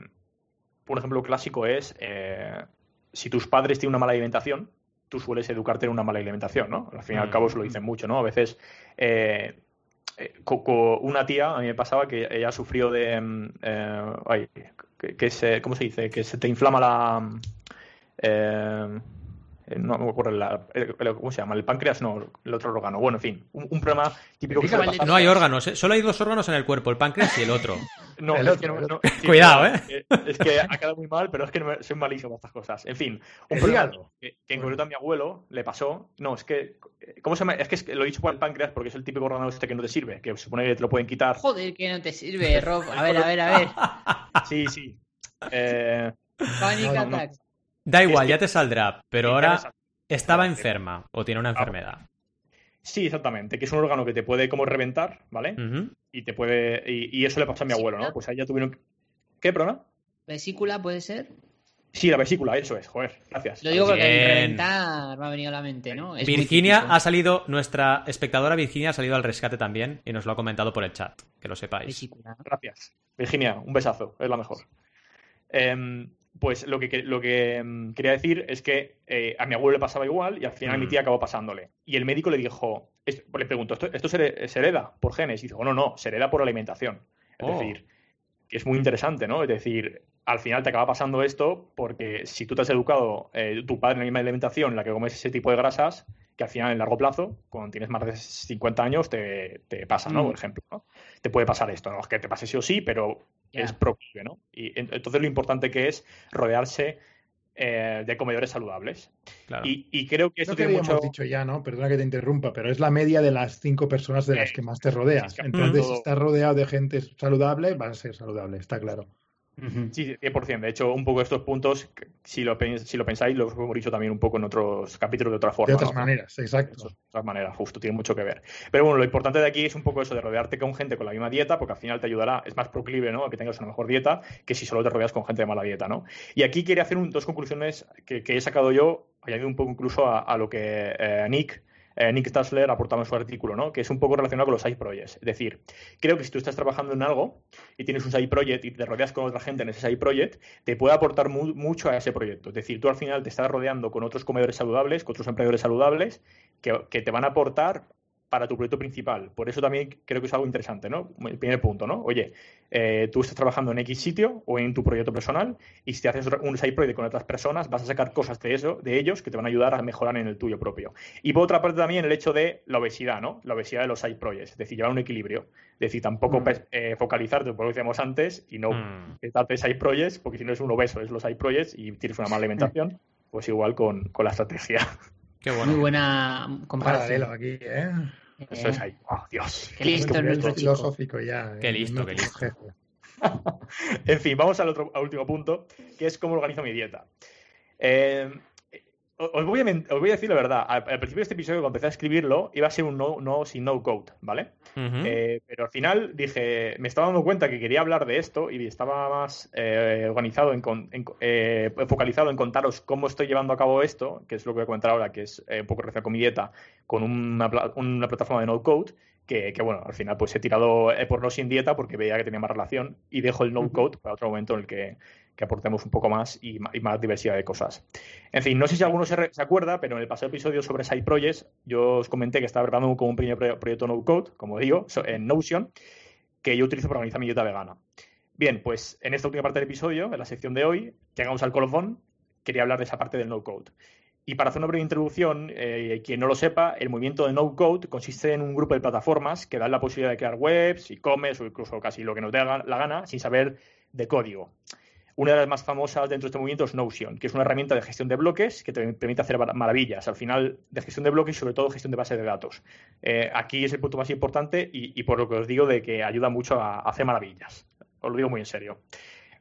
Speaker 3: un ejemplo clásico es eh, si tus padres tienen una mala alimentación, tú sueles educarte en una mala alimentación, ¿no? Al fin y al
Speaker 1: Mm.
Speaker 3: cabo se lo dicen mucho, ¿no? A veces eh, eh, una tía, a mí me pasaba que ella sufrió de... mm, eh, ay, que, que se, ¿Cómo se dice? Que se te inflama la... eh, no me acuerdo la- el- el- cómo se llama, el páncreas, no, el otro órgano. Bueno, en fin, un, un problema típico que.
Speaker 1: No hay órganos, ¿eh? solo hay dos órganos en el cuerpo, el páncreas y el otro. (laughs)
Speaker 3: No,
Speaker 2: El
Speaker 3: es que no- no- sí,
Speaker 1: Cuidado, ¿eh?
Speaker 3: Es que, ha quedado muy mal, pero es que no soy malísimo para estas cosas. En fin, un problema que, que en concreto a mi abuelo le pasó. No, es que. ¿Cómo se llama? Es que, lo he dicho por el páncreas porque es el típico órgano este que no te sirve, que se supone que te lo pueden quitar.
Speaker 4: Joder, que no te sirve, Rob. A ver, a ver, a ver. (laughs)
Speaker 3: Sí, sí. Eh,
Speaker 4: Panic
Speaker 2: No, no, no.
Speaker 1: Da igual, ya te saldrá, pero
Speaker 3: sí,
Speaker 1: ahora estaba
Speaker 3: Ah,
Speaker 1: enferma o tiene una enfermedad.
Speaker 3: Sí, exactamente. Que es un órgano que te puede como reventar, ¿vale? Y te puede. Y, y eso le pasó a mi abuelo, ¿no? Pues ahí ya tuvieron. ¿Qué, perdona?
Speaker 4: ¿Vesícula puede ser?
Speaker 3: Sí, la vesícula, eso es, joder, gracias.
Speaker 4: Lo digo porque el reventar me ha venido a la mente, ¿no? Es
Speaker 1: Virginia ha salido, nuestra espectadora Virginia ha salido al rescate también y nos lo ha comentado por el chat, que lo sepáis.
Speaker 4: Vesícula.
Speaker 3: Gracias. Virginia, un besazo, es la mejor. Em, pues lo que, lo que em, quería decir es que eh, a mi abuelo le pasaba igual y al final mi
Speaker 1: Mm.
Speaker 3: tía acabó pasándole. Y el médico le dijo, es- le preguntó, ¿esto, esto se, here- se hereda por genes? Y dijo, no, no, se hereda por alimentación. Es
Speaker 1: Oh.
Speaker 3: decir, que es muy interesante, ¿no? Es decir, al final te acaba pasando esto porque si tú te has educado, eh, tu padre en la misma alimentación en la que comes ese tipo de grasas, que al final en largo plazo, cuando tienes más de 50 años, te, te pasa, ¿no?
Speaker 4: Mm.
Speaker 3: Por ejemplo, ¿no? Te puede pasar esto, no es que te pase sí o sí, pero Es proclive, ¿no? Y en- entonces lo importante que es rodearse eh, de comedores saludables.
Speaker 1: Claro.
Speaker 3: Y, y creo que esto
Speaker 2: Creo que
Speaker 3: tiene
Speaker 2: habíamos
Speaker 3: mucho...
Speaker 2: dicho ya, ¿no? Perdona que te interrumpa, pero es la media de las cinco personas de las
Speaker 3: Eh,
Speaker 2: que más te rodeas. Entonces, si estás rodeado de gente saludable, vas a ser saludable, está claro.
Speaker 3: Sí, 100%. De hecho, un poco estos puntos, si lo, si lo pensáis, lo hemos dicho también un poco en otros capítulos de otra forma.
Speaker 2: De otras
Speaker 3: ¿no?
Speaker 2: maneras,
Speaker 3: De
Speaker 2: exacto.
Speaker 3: otras maneras, justo, tiene mucho que ver. Pero bueno, lo importante de aquí es un poco eso de rodearte con gente con la misma dieta, porque al final te ayudará, es más proclive, ¿no? A que tengas una mejor dieta que si solo te rodeas con gente de mala dieta, ¿no? Y aquí quería hacer un- dos conclusiones que, que he sacado yo, añadido un poco incluso a, a lo que eh, Nick, eh, Nick Tassler aportaba en su artículo, ¿no? Que es un poco relacionado con los side projects. Es decir, creo que si tú estás trabajando en algo y tienes un side project y te rodeas con otra gente en ese side project, te puede aportar mu- mucho a ese proyecto. Es decir, tú al final te estás rodeando con otros comedores saludables, con otros emprendedores saludables, que te van a aportar para tu proyecto principal. Por eso también creo que es algo interesante, ¿no? El primer punto, ¿no? Oye, eh, tú estás trabajando en X sitio o en tu proyecto personal y si te haces un side project con otras personas, vas a sacar cosas de eso, de ellos, que te van a ayudar a mejorar en el tuyo propio. Y por otra parte también el hecho de la obesidad, ¿no? La obesidad de los side projects, es decir, llevar un equilibrio. Es decir, tampoco
Speaker 2: Mm.
Speaker 3: eh, focalizarte, por lo que decíamos antes, y no
Speaker 1: Mm.
Speaker 3: darte side projects, porque si no eres un obeso, es los side projects y tienes una mala alimentación, (laughs) pues igual con, con la estrategia.
Speaker 1: Qué
Speaker 4: Muy
Speaker 1: bueno.
Speaker 4: buena comparación.
Speaker 2: Paralelo aquí, ¿eh?
Speaker 3: Eso
Speaker 4: Eh,
Speaker 3: es ahí. ¡Oh, Dios!
Speaker 4: Qué listo
Speaker 3: Qué
Speaker 4: chico.
Speaker 2: filosófico ya.
Speaker 1: Qué
Speaker 2: eh,
Speaker 1: listo,
Speaker 2: no
Speaker 1: qué listo. (laughs)
Speaker 3: En fin, vamos al, otro, al último punto, que es cómo organizo mi dieta. Eh, os, voy a, men- os voy a decir la verdad. Al, al principio de este episodio, cuando empecé a escribirlo, iba a ser un no, no sin no code, ¿vale? Eh, pero al final dije, me estaba dando cuenta que quería hablar de esto y estaba más eh, organizado, en, en- eh, focalizado en contaros cómo estoy llevando a cabo esto, que es lo que voy a comentar ahora, que es eh, un poco relacionado con mi dieta, con una, una plataforma de no code. Que, que, bueno, al final pues he tirado eh, por no sin dieta porque veía que tenía más relación y dejo el no code para otro momento en el que, que aportemos un poco más y, más diversidad de cosas. En fin, no sé si alguno se, acuerda, pero en el pasado episodio sobre Side Projects yo os comenté que estaba preparando como un primer pro- proyecto no code, como digo, en Notion, que yo utilizo para organizar mi dieta vegana. Bien, pues en esta última parte del episodio, en la sección de hoy, que hagamos al colofón, quería hablar de esa parte del no-code. Y para hacer una breve introducción, eh, quien no lo sepa, el movimiento de no-code consiste en un grupo de plataformas que dan la posibilidad de crear webs, e-commerce o incluso casi lo que nos dé la gana sin saber de código. Una de las más famosas dentro de este movimiento es Notion, que es una herramienta de gestión de bloques que te permite hacer maravillas. Al final, de gestión de bloques y sobre todo gestión de base de datos. Eh, aquí es el punto más importante y, por lo que os digo de que ayuda mucho a, hacer maravillas. Os lo digo muy en serio.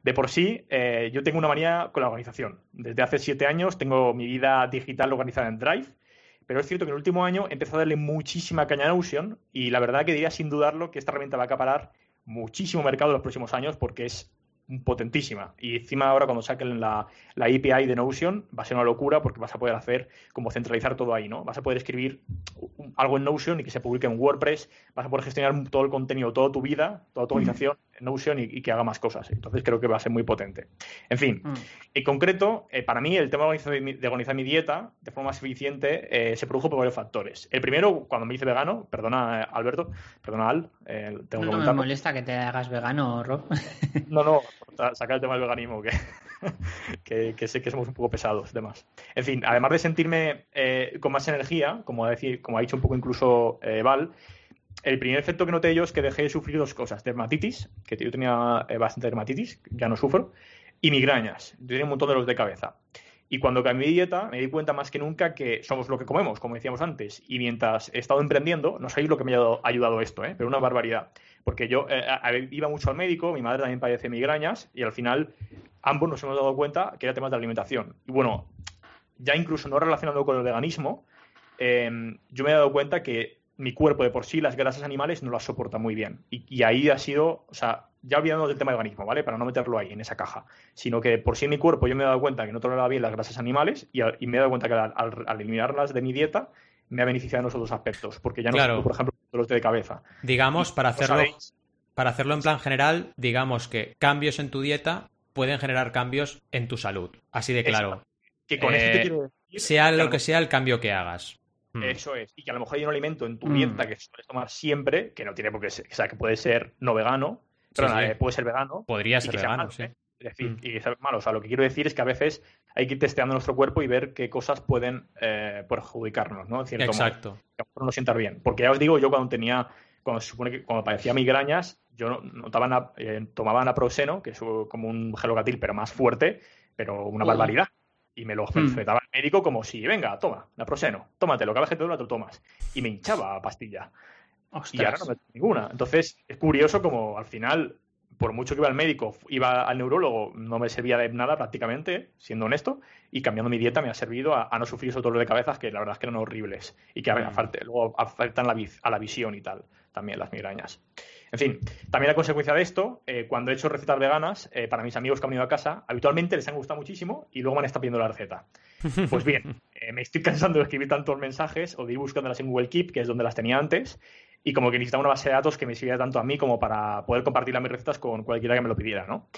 Speaker 3: De por sí, eh, yo tengo una manía con la organización. Desde hace siete años tengo mi vida digital organizada en Drive, pero es cierto que en el último año he empezado a darle muchísima caña a Notion y la verdad que diría sin dudarlo que esta herramienta va a acaparar muchísimo mercado en los próximos años porque es potentísima. Y encima ahora cuando saquen la, la, API de Notion va a ser una locura porque vas a poder hacer como centralizar todo ahí, ¿no? Vas a poder escribir algo en Notion y que se publique en WordPress, vas a poder gestionar todo el contenido, toda tu vida, toda tu organización Notion y, que haga más cosas. Entonces creo que va a ser muy potente. En fin, mm. en concreto, eh, para mí el tema de organizar, mi, dieta de forma más eficiente eh, se produjo por varios factores. El primero, cuando me hice vegano, perdona Alberto, perdona Al,
Speaker 4: eh, tengo no, me molesta que te hagas vegano, Rob. (laughs)
Speaker 3: no, no, sacar el tema del veganismo, (laughs) que, que, sé que somos un poco pesados, demás. En fin, además de sentirme eh, con más energía, como, decir, como ha dicho un poco incluso eh, Val, el primer efecto que noté yo es que dejé de sufrir dos cosas: dermatitis, que yo tenía eh, bastante dermatitis, ya no sufro, y migrañas. Yo tenía un montón de los de cabeza. Y cuando cambié dieta, me di cuenta más que nunca que somos lo que comemos, como decíamos antes. Y mientras he estado emprendiendo, no sabéis lo que me ha ayudado esto, ¿eh? pero una barbaridad. Porque yo eh, iba mucho al médico, mi madre también padece migrañas, y al final ambos nos hemos dado cuenta que era tema de alimentación. Y bueno, ya incluso no relacionado con el veganismo, em, yo me he dado cuenta que mi cuerpo de por sí, las grasas animales, no las soporta muy bien. Y, y ahí ha sido, o sea, ya olvidando del tema del organismo, ¿vale? Para no meterlo ahí, en esa caja. Sino que por sí en mi cuerpo yo me he dado cuenta que no toleraba bien las grasas animales y, me he dado cuenta que al, eliminarlas de mi dieta me ha beneficiado en esos dos aspectos. Porque ya no claro. por ejemplo, dolores de cabeza.
Speaker 1: Digamos, para hacerlo, para hacerlo en plan general, digamos que cambios en tu dieta pueden generar cambios en tu salud. Así de claro.
Speaker 3: Que con te eh, quiero decir,
Speaker 1: Sea lo que sea el cambio que hagas.
Speaker 3: Hmm. Eso es. Y que a lo mejor hay un alimento en tu dieta hmm. que sueles tomar siempre, que no tiene por qué ser, o sea, que puede ser no vegano, eh, puede ser vegano.
Speaker 1: Podría ser vegano, sí.
Speaker 3: ¿eh? Es decir, mm. y ser malo. O sea, lo que quiero decir es que a veces hay que ir testeando nuestro cuerpo y ver qué cosas pueden eh, perjudicarnos, ¿no?
Speaker 1: Exacto.
Speaker 3: que a lo mejor no sientar bien. Porque ya os digo, yo cuando tenía, cuando se supone que cuando padecía migrañas, yo notaba, tomaba naproxeno, que es como un gelocatil, pero más fuerte, pero una barbaridad. Y me lo mm. Médico como si, venga, toma, naproxeno, tómatelo, cada vez que te duele, lo tomas. Y me hinchaba pastilla. Y ahora no me ninguna. Entonces, es curioso como al final, por mucho que iba al médico, iba al neurólogo, no me servía de nada prácticamente, siendo honesto, y cambiando mi dieta me ha servido a, no sufrir esos dolores de cabeza que la verdad es que eran horribles y que mm. luego afectan la, a la visión y tal, también las migrañas. En fin, también a consecuencia de esto, eh, cuando he hecho recetas veganas, eh, para mis amigos que han venido a casa, habitualmente les han gustado muchísimo y luego me han estado pidiendo la receta. (laughs) Pues bien, eh, me estoy cansando de escribir tantos mensajes o de ir buscándolas en Google Keep, que es donde las tenía antes, y como que necesitaba una base de datos que me sirviera tanto a mí como para poder compartir mis recetas con cualquiera que me lo pidiera, ¿no?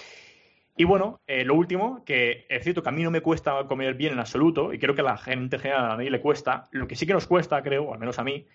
Speaker 3: Y bueno, eh, lo último, que es cierto que a mí no me cuesta comer bien en absoluto, y creo que a la gente general a nadie le cuesta, lo que sí que nos cuesta, creo, o al menos a mí,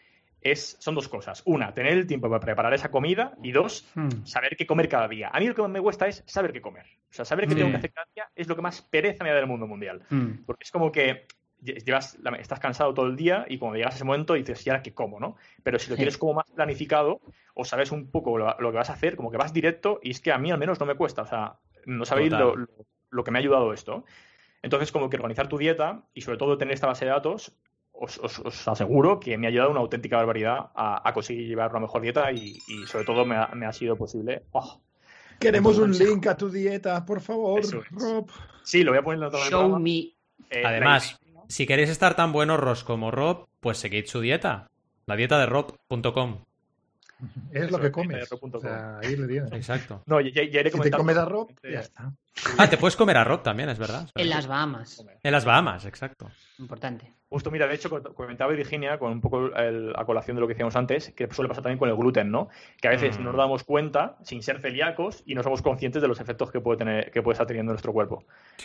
Speaker 3: es, son dos cosas. Una, tener el tiempo para preparar esa comida, y dos, hmm. saber qué comer cada día. A mí lo que más me cuesta es saber qué comer. O sea, saber qué tengo que hacer cada día es lo que más pereza me da del mundo mundial. Hmm. Porque es como que llevas, estás cansado todo el día y cuando llegas a ese momento dices, ¿y ahora qué como? ¿no? Pero si lo tienes como más planificado o sabes un poco lo, que vas a hacer, como que vas directo y es que a mí al menos no me cuesta, o sea, no sabéis lo, que me ha ayudado esto. Entonces, como que organizar tu dieta y sobre todo tener esta base de datos, os, aseguro que me ha ayudado una auténtica barbaridad a, conseguir llevar una mejor dieta y, sobre todo me ha, sido posible.
Speaker 2: Oh, Queremos un link a tu dieta, por favor, Rob.
Speaker 3: Sí, lo voy a poner en la
Speaker 4: Show me.
Speaker 1: Eh, Además, si queréis estar tan buenos Ross como Rob, pues seguid su dieta. La dieta de Rob.com.
Speaker 2: Es lo que comes. O sea, ahí le tienes.
Speaker 1: Exacto.
Speaker 3: No, ya, iré
Speaker 2: si te comes a Rob, ya está.
Speaker 1: Ah, te puedes comer a Rob también, es verdad.
Speaker 4: En las Bahamas.
Speaker 1: En las Bahamas, exacto.
Speaker 4: Importante.
Speaker 3: Justo, mira, de hecho, comentaba Virginia con un poco el, a colación de lo que decíamos antes, que suele pasar también con el gluten, ¿no? Que a veces no nos mm. damos cuenta, sin ser celíacos, y no somos conscientes de los efectos que puede, tener, que puede estar teniendo nuestro cuerpo.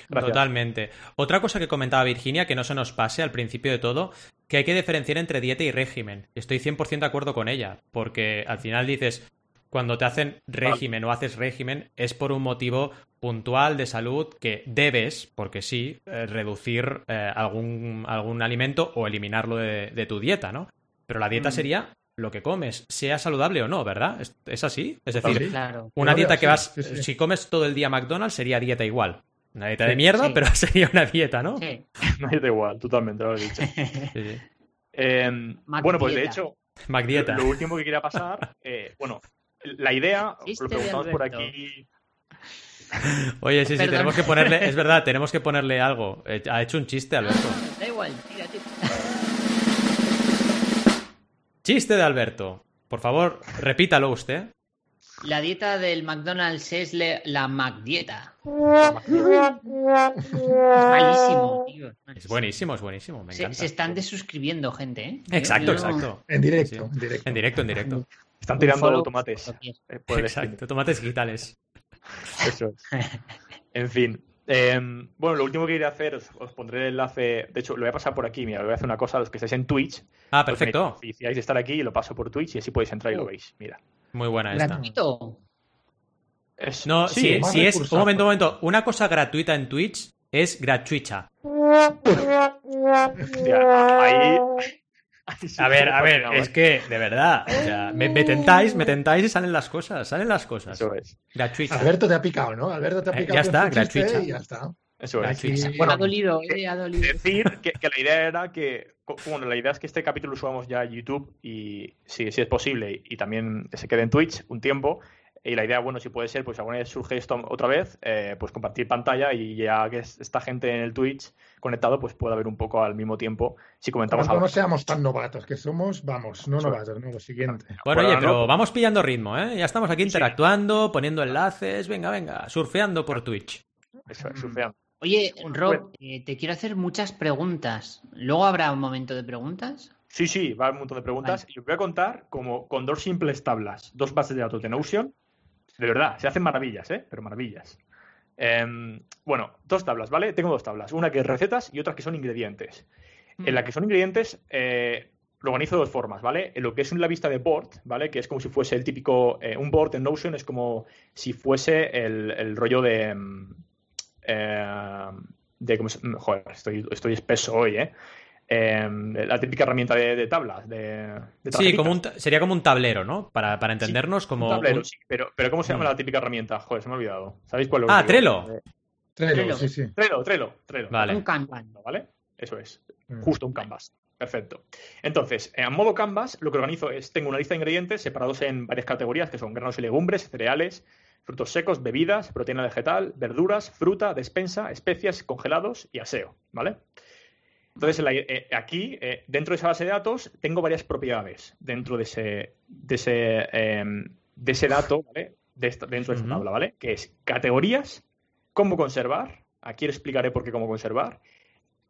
Speaker 1: Totalmente. Otra cosa que comentaba Virginia, que no se nos pase al principio de todo, que hay que diferenciar entre dieta y régimen. Estoy 100% de acuerdo con ella, porque al final dices, cuando te hacen régimen o haces régimen es por un motivo puntual de salud que debes, porque sí, eh, reducir eh, algún, algún alimento o eliminarlo de, de tu dieta, ¿no? Pero la dieta
Speaker 3: Mm.
Speaker 1: sería lo que comes, sea saludable o no, ¿verdad? ¿Es, es así? Es decir,
Speaker 2: Sí.
Speaker 4: Claro.
Speaker 1: una dieta que vas,
Speaker 2: sí, sí.
Speaker 1: si comes todo el día McDonald's sería dieta igual. Una dieta de mierda,
Speaker 4: Sí.
Speaker 1: pero (laughs) sería una dieta, ¿no?
Speaker 4: Sí. (laughs)
Speaker 3: No da igual, totalmente, lo he dicho.
Speaker 1: Sí, sí.
Speaker 3: Eh, bueno, pues de
Speaker 4: dieta.
Speaker 3: hecho,
Speaker 1: McDieta.
Speaker 3: lo, lo último que quería pasar, eh, bueno, la idea, lo preguntamos por aquí.
Speaker 1: Oye, sí, sí,
Speaker 4: Perdón.
Speaker 1: tenemos que ponerle, es (laughs) verdad, tenemos que ponerle algo. Eh, Ha hecho un chiste, Alberto.
Speaker 4: Da igual, tira, tira.
Speaker 1: Chiste de Alberto. Por favor, repítalo usted.
Speaker 4: La dieta del McDonald's es le- la McDieta. Es malísimo, tío.
Speaker 1: Es buenísimo, es buenísimo, me
Speaker 4: Se,
Speaker 1: encanta.
Speaker 4: se están desuscribiendo gente, ¿eh?
Speaker 1: Exacto,
Speaker 4: Yo-
Speaker 1: exacto.
Speaker 2: En directo,
Speaker 1: Sí.
Speaker 2: en directo.
Speaker 1: En directo, en directo.
Speaker 3: Están
Speaker 4: Un
Speaker 3: tirando
Speaker 4: follow,
Speaker 3: tomates eh, por el
Speaker 1: Exacto, tomates digitales.
Speaker 3: Eso es. (laughs) En fin. eh, bueno, lo último que iré a hacer, os, os pondré el enlace. De hecho, lo voy a pasar por aquí. Mira, voy a hacer una cosa a los que estáis en Twitch.
Speaker 1: Ah,
Speaker 3: Pues
Speaker 1: perfecto.
Speaker 3: me oficiáis de estar aquí y lo paso por Twitch y así podéis entrar y lo veis. Mira.
Speaker 1: Muy buena esta.
Speaker 4: Gratuito.
Speaker 3: Es-
Speaker 1: No,
Speaker 3: sí,
Speaker 1: si,
Speaker 2: más
Speaker 1: si es. Un momento, un momento. Una cosa gratuita en Twitch es gratuita.
Speaker 3: ahí. (laughs)
Speaker 1: A ver, a ver, es que, de verdad, o sea, me, me tentáis, me tentáis y salen las cosas, salen las cosas.
Speaker 3: Eso es.
Speaker 1: Gratuita.
Speaker 2: Alberto te ha picado, ¿no? Alberto te ha
Speaker 1: Eh,
Speaker 2: picado.
Speaker 1: ya está, gratuita.
Speaker 2: Ya está.
Speaker 3: Eso es.
Speaker 2: Aquí-
Speaker 4: ha
Speaker 3: Bueno,
Speaker 4: dolido, eh, ha dolido.
Speaker 3: decir que, que la idea era que, bueno, la idea es que este capítulo lo subamos ya a YouTube y si, si es posible y también se quede en Twitch un tiempo. Y la idea, bueno, si puede ser, pues alguna vez surge esto otra vez, eh, pues compartir pantalla y ya que es- esta gente en el Twitch conectado, pues pueda ver un poco al mismo tiempo si comentamos
Speaker 2: Tampoco
Speaker 3: algo.
Speaker 2: no seamos tan novatos que somos, vamos, no novatos, no, lo siguiente.
Speaker 1: Bueno, oye,
Speaker 3: ahora
Speaker 1: pero vamos pillando ritmo, ¿eh? Ya estamos aquí interactuando, poniendo enlaces, venga, venga, surfeando por Twitch.
Speaker 3: Eso es, surfeando.
Speaker 4: Oye, Rob, eh, te quiero hacer muchas preguntas. ¿Luego habrá un momento de preguntas?
Speaker 3: Sí, sí, va a haber un montón de preguntas. Y os voy a contar como con dos simples tablas, dos bases de datos de Notion. De verdad, se hacen maravillas, ¿eh? Pero maravillas. Em, bueno, dos tablas, ¿vale? Tengo dos tablas. Una que es recetas y otra que son ingredientes. En la que son ingredientes, eh, lo organizo de dos formas, ¿vale? En lo que es la vista de board, ¿vale? Que es como si fuese el típico. eh, un board en Notion es como si fuese el, el rollo de. mm, eh, de cómo se- joder, estoy, estoy espeso hoy, ¿eh? Eh, la típica herramienta de, de tablas, de, de
Speaker 1: Sí, como un, sería como un tablero, ¿no? Para, para entendernos como...
Speaker 3: Un tablero,
Speaker 1: un-
Speaker 3: sí, pero, pero ¿cómo se llama
Speaker 1: Mm.
Speaker 3: la típica herramienta? Joder, se me ha olvidado. ¿Sabéis cuál es?
Speaker 1: Ah, Trello.
Speaker 2: Trello,
Speaker 4: Trello.
Speaker 2: sí, sí.
Speaker 3: Trello, Trello, Trello.
Speaker 1: Vale.
Speaker 4: Un Kanban.
Speaker 3: ¿Vale? Eso es.
Speaker 2: Mm.
Speaker 3: Justo un canvas. Perfecto. Entonces, en modo canvas, lo que organizo es, tengo una lista de ingredientes separados en varias categorías, que son granos y legumbres, cereales, frutos secos, bebidas, proteína vegetal, verduras, fruta, despensa, especias, congelados y aseo, ¿vale? Entonces, eh, aquí, eh, dentro de esa base de datos, tengo varias propiedades dentro de ese, de ese, em, de ese dato, ¿vale? De esta- dentro de esta tabla, ¿vale? Que es categorías, cómo conservar, aquí explicaré por qué cómo conservar,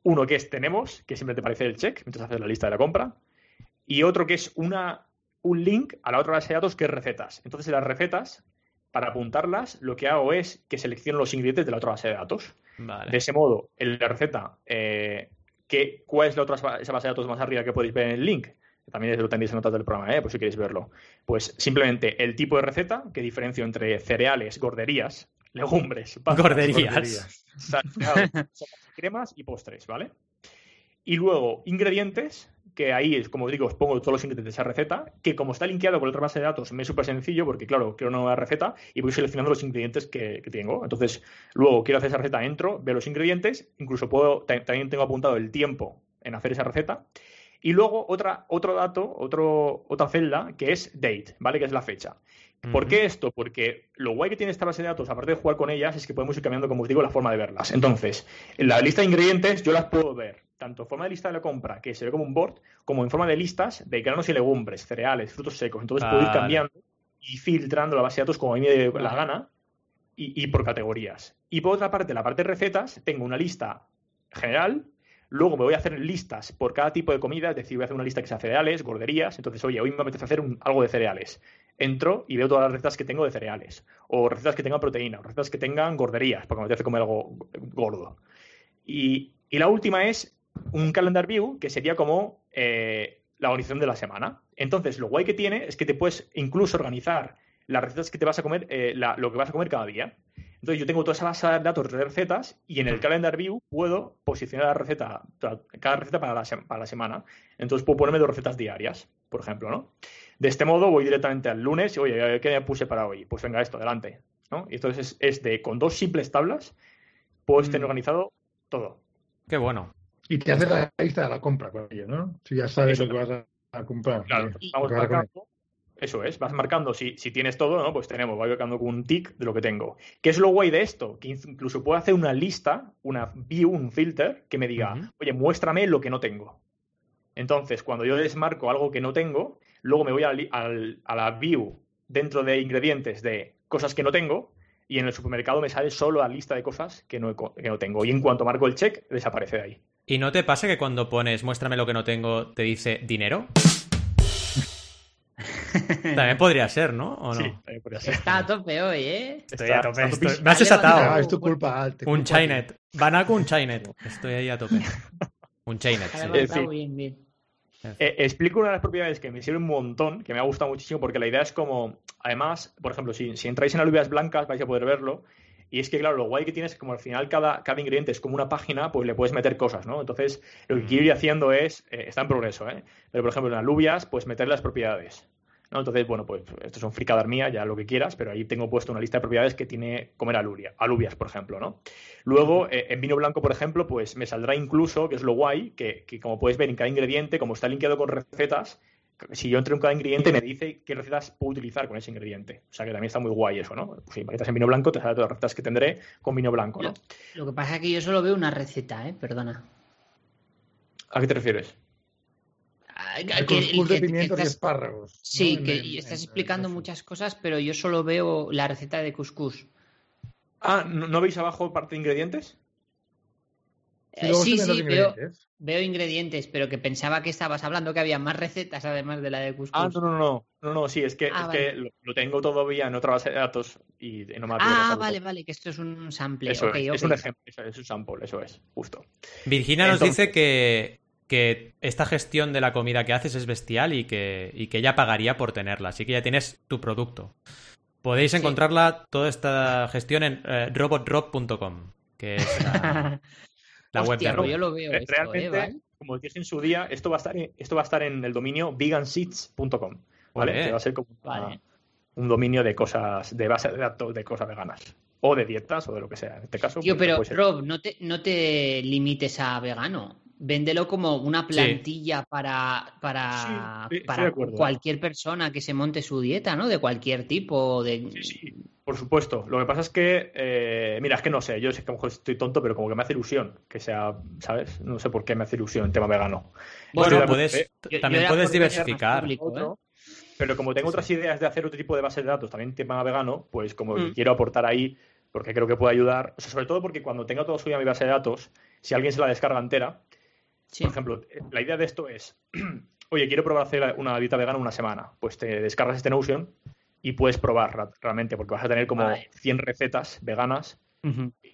Speaker 3: uno que es tenemos, que siempre te aparece el check mientras haces la lista de la compra. Y otro que es una, un link a la otra base de datos que es recetas. Entonces, las recetas, para apuntarlas, lo que hago es que selecciono los ingredientes de la otra base de datos.
Speaker 1: Vale.
Speaker 3: De ese modo, en la receta, eh, que, ¿cuál es la otra esa base de datos más arriba que podéis ver en el link? También lo tenéis en notas del programa, ¿eh? por si queréis verlo. Pues simplemente el tipo de receta, que diferencio entre cereales, gorderías, legumbres, pastas,
Speaker 1: Gorderías.
Speaker 3: y (laughs) cremas y postres, ¿vale? Y luego ingredientes, que ahí es como digo, os pongo todos los ingredientes de esa receta, que como está linkeado con otra base de datos, me es súper sencillo porque, claro, quiero una nueva receta y voy seleccionando los ingredientes que, que tengo. Entonces, luego quiero hacer esa receta, entro, veo los ingredientes, incluso puedo, ta- también tengo apuntado el tiempo en hacer esa receta. Y luego otra, otro dato, otro, otra celda, que es date, ¿vale? Que es la fecha. ¿Por qué esto? Porque lo guay que tiene esta base de datos, aparte de jugar con ellas, es que podemos ir cambiando, como os digo, la forma de verlas. Entonces, en la lista de ingredientes yo las puedo ver tanto en forma de lista de la compra, que se ve como un board, como en forma de listas de granos y legumbres, cereales, frutos secos. Entonces puedo ir cambiando y filtrando la base de datos como a mí me dé la gana y, y por categorías. Y por otra parte, la parte de recetas, tengo una lista general. Luego me voy a hacer listas por cada tipo de comida, es decir, voy a hacer una lista que sea cereales, gorderías. Entonces, oye, hoy me apetece hacer un- algo de cereales. Entro y veo todas las recetas que tengo de cereales. O recetas que tengan proteína, o recetas que tengan gorderías, porque me apetece comer algo gordo. Y, y la última es un calendar view, que sería como eh, la organización de la semana. Entonces, lo guay que tiene es que te puedes incluso organizar las recetas que te vas a comer, eh, la- lo que vas a comer cada día. Entonces yo tengo toda esa base de datos de recetas y en el calendar view puedo posicionar la receta, cada receta para la, para la semana. Entonces puedo ponerme dos recetas diarias, por ejemplo, ¿no? De este modo voy directamente al lunes y, oye, ¿qué me puse para hoy? Pues venga, esto, adelante. ¿no? Y entonces es, es de, con dos simples tablas, puedes tener
Speaker 1: Mm.
Speaker 3: organizado todo.
Speaker 1: Qué bueno.
Speaker 2: Y te hace la lista de la compra con ello, ¿no? Si ya sabes
Speaker 3: Eso
Speaker 2: lo que vas a, a comprar.
Speaker 3: Claro,
Speaker 2: Sí.
Speaker 3: vamos marcando. Eso es, vas marcando si, si tienes todo, ¿no? Pues tenemos, voy marcando con un tick de lo que tengo. ¿Qué es lo guay de esto? Que incluso puedo hacer una lista, una view, un filter, que me diga, oye, muéstrame lo que no tengo. Entonces, cuando yo desmarco algo que no tengo, luego me voy a, li- al- a la view dentro de ingredientes de cosas que no tengo y en el supermercado me sale solo la lista de cosas que no, que no tengo. Y en cuanto marco el check, desaparece de ahí.
Speaker 1: ¿Y no te pasa que cuando pones muéstrame lo que no tengo, te dice dinero? (laughs) También podría ser, ¿no? ¿O no?
Speaker 3: Sí, también podría ser.
Speaker 4: Está a tope hoy, ¿eh?
Speaker 1: Estoy a tope. Me has desatado.
Speaker 2: Ah, es tu culpa. Te
Speaker 1: Un
Speaker 2: culpo a ti.
Speaker 1: Chainet. Banaco, un Chainet. Estoy ahí a tope. Un Chainet,
Speaker 4: Ha
Speaker 1: sí.
Speaker 4: bien, bien.
Speaker 3: Eh, explico una de las propiedades que me sirve un montón, que me ha gustado muchísimo, porque la idea es como, además, por ejemplo, si, si entráis en alubias blancas vais a poder verlo, y es que, claro, lo guay que tienes es que como al final cada, cada ingrediente es como una página, pues le puedes meter cosas, ¿no? Entonces, lo que quiero ir haciendo es, eh, está en progreso, ¿eh? Pero, por ejemplo, en alubias, pues meter las propiedades, ¿no? Entonces, bueno, pues esto son fricadas mías, ya lo que quieras, pero ahí tengo puesto una lista de propiedades que tiene comer alubia, alubias, por ejemplo, ¿no? Luego, eh, en vino blanco, por ejemplo, pues me saldrá incluso, que es lo guay, que, que como puedes ver en cada ingrediente, como está linkeado con recetas, si yo entro en cada ingrediente me dice qué recetas puedo utilizar con ese ingrediente. O sea que también está muy guay eso, ¿no? Pues si metes en vino blanco, te salen todas las recetas que tendré con vino blanco, ¿no?
Speaker 4: Lo que pasa es que yo solo veo una receta, ¿eh? Perdona.
Speaker 3: ¿A qué te refieres?
Speaker 4: Que-
Speaker 2: cuscús
Speaker 4: que-
Speaker 2: de
Speaker 4: que
Speaker 2: pimientos y
Speaker 4: estás-
Speaker 2: espárragos.
Speaker 4: Sí,
Speaker 2: ¿no?
Speaker 4: que
Speaker 2: En- en-
Speaker 4: estás
Speaker 2: en-
Speaker 4: explicando
Speaker 2: en-
Speaker 4: muchas cosas, pero yo solo veo la receta de couscous.
Speaker 3: Ah, ¿no, no veis abajo parte de ingredientes?
Speaker 2: Sí,
Speaker 4: Eh, sí, veo,
Speaker 2: ingredientes.
Speaker 4: veo ingredientes, pero que pensaba que estabas hablando que había más recetas además de la de couscous.
Speaker 3: Ah, no, no, no, no, no, sí, es que,
Speaker 4: Ah,
Speaker 3: es
Speaker 4: vale.
Speaker 3: que lo, lo tengo todavía en otra base de datos y no me atrevo a
Speaker 4: Ah, vale, vale, que esto es un sample.
Speaker 3: Eso
Speaker 4: ok,
Speaker 3: es, un ejemplo, eso es un sample, eso es, justo.
Speaker 1: Virginia nos dice que, que esta gestión de la comida que haces es bestial y que, y que ella pagaría por tenerla. Así que ya tienes tu producto. Podéis
Speaker 4: Sí.
Speaker 1: encontrarla, toda esta gestión, en eh, robotdrop.com, que es la, (laughs) la web de
Speaker 4: pues yo lo veo esto,
Speaker 3: Realmente,
Speaker 4: ¿eh? ¿Vale?
Speaker 3: como os dije en su día, esto va a estar en, esto va a estar en el dominio veganseeds.com, ¿vale? Que va a ser como una- un dominio de cosas, de base de datos de cosas veganas. O de dietas, o de lo que sea. En este caso,
Speaker 4: Tío,
Speaker 3: pues,
Speaker 4: pero. Rob, no te, no te limites a vegano. Véndelo como una plantilla para, para,
Speaker 3: Sí,
Speaker 4: para cualquier persona que se monte su dieta, ¿no? De cualquier tipo. De...
Speaker 3: Sí, sí, por supuesto. Lo que pasa es que, eh, mira, es que no sé, yo sé que a lo mejor estoy tonto, pero como que me hace ilusión que sea, ¿sabes? No sé por qué me hace ilusión el tema vegano.
Speaker 1: Bueno, puedes,
Speaker 4: Yo- yo
Speaker 1: también puedes diversificar.
Speaker 4: público, ¿eh?
Speaker 3: Pero como tengo otras ideas de hacer otro tipo de bases de datos, también tema vegano, pues como
Speaker 4: Mm.
Speaker 3: quiero aportar ahí, porque creo que puede ayudar, o sea, sobre todo porque cuando tenga todo suya mi base de datos, si alguien se la descarga entera,
Speaker 4: Sí.
Speaker 3: por ejemplo, eh, la idea de esto es, (clears throat) oye, quiero probar hacer una dieta vegana una semana, pues te descargas este Notion y puedes probar realmente, porque vas a tener como
Speaker 4: Vale.
Speaker 3: 100 recetas veganas,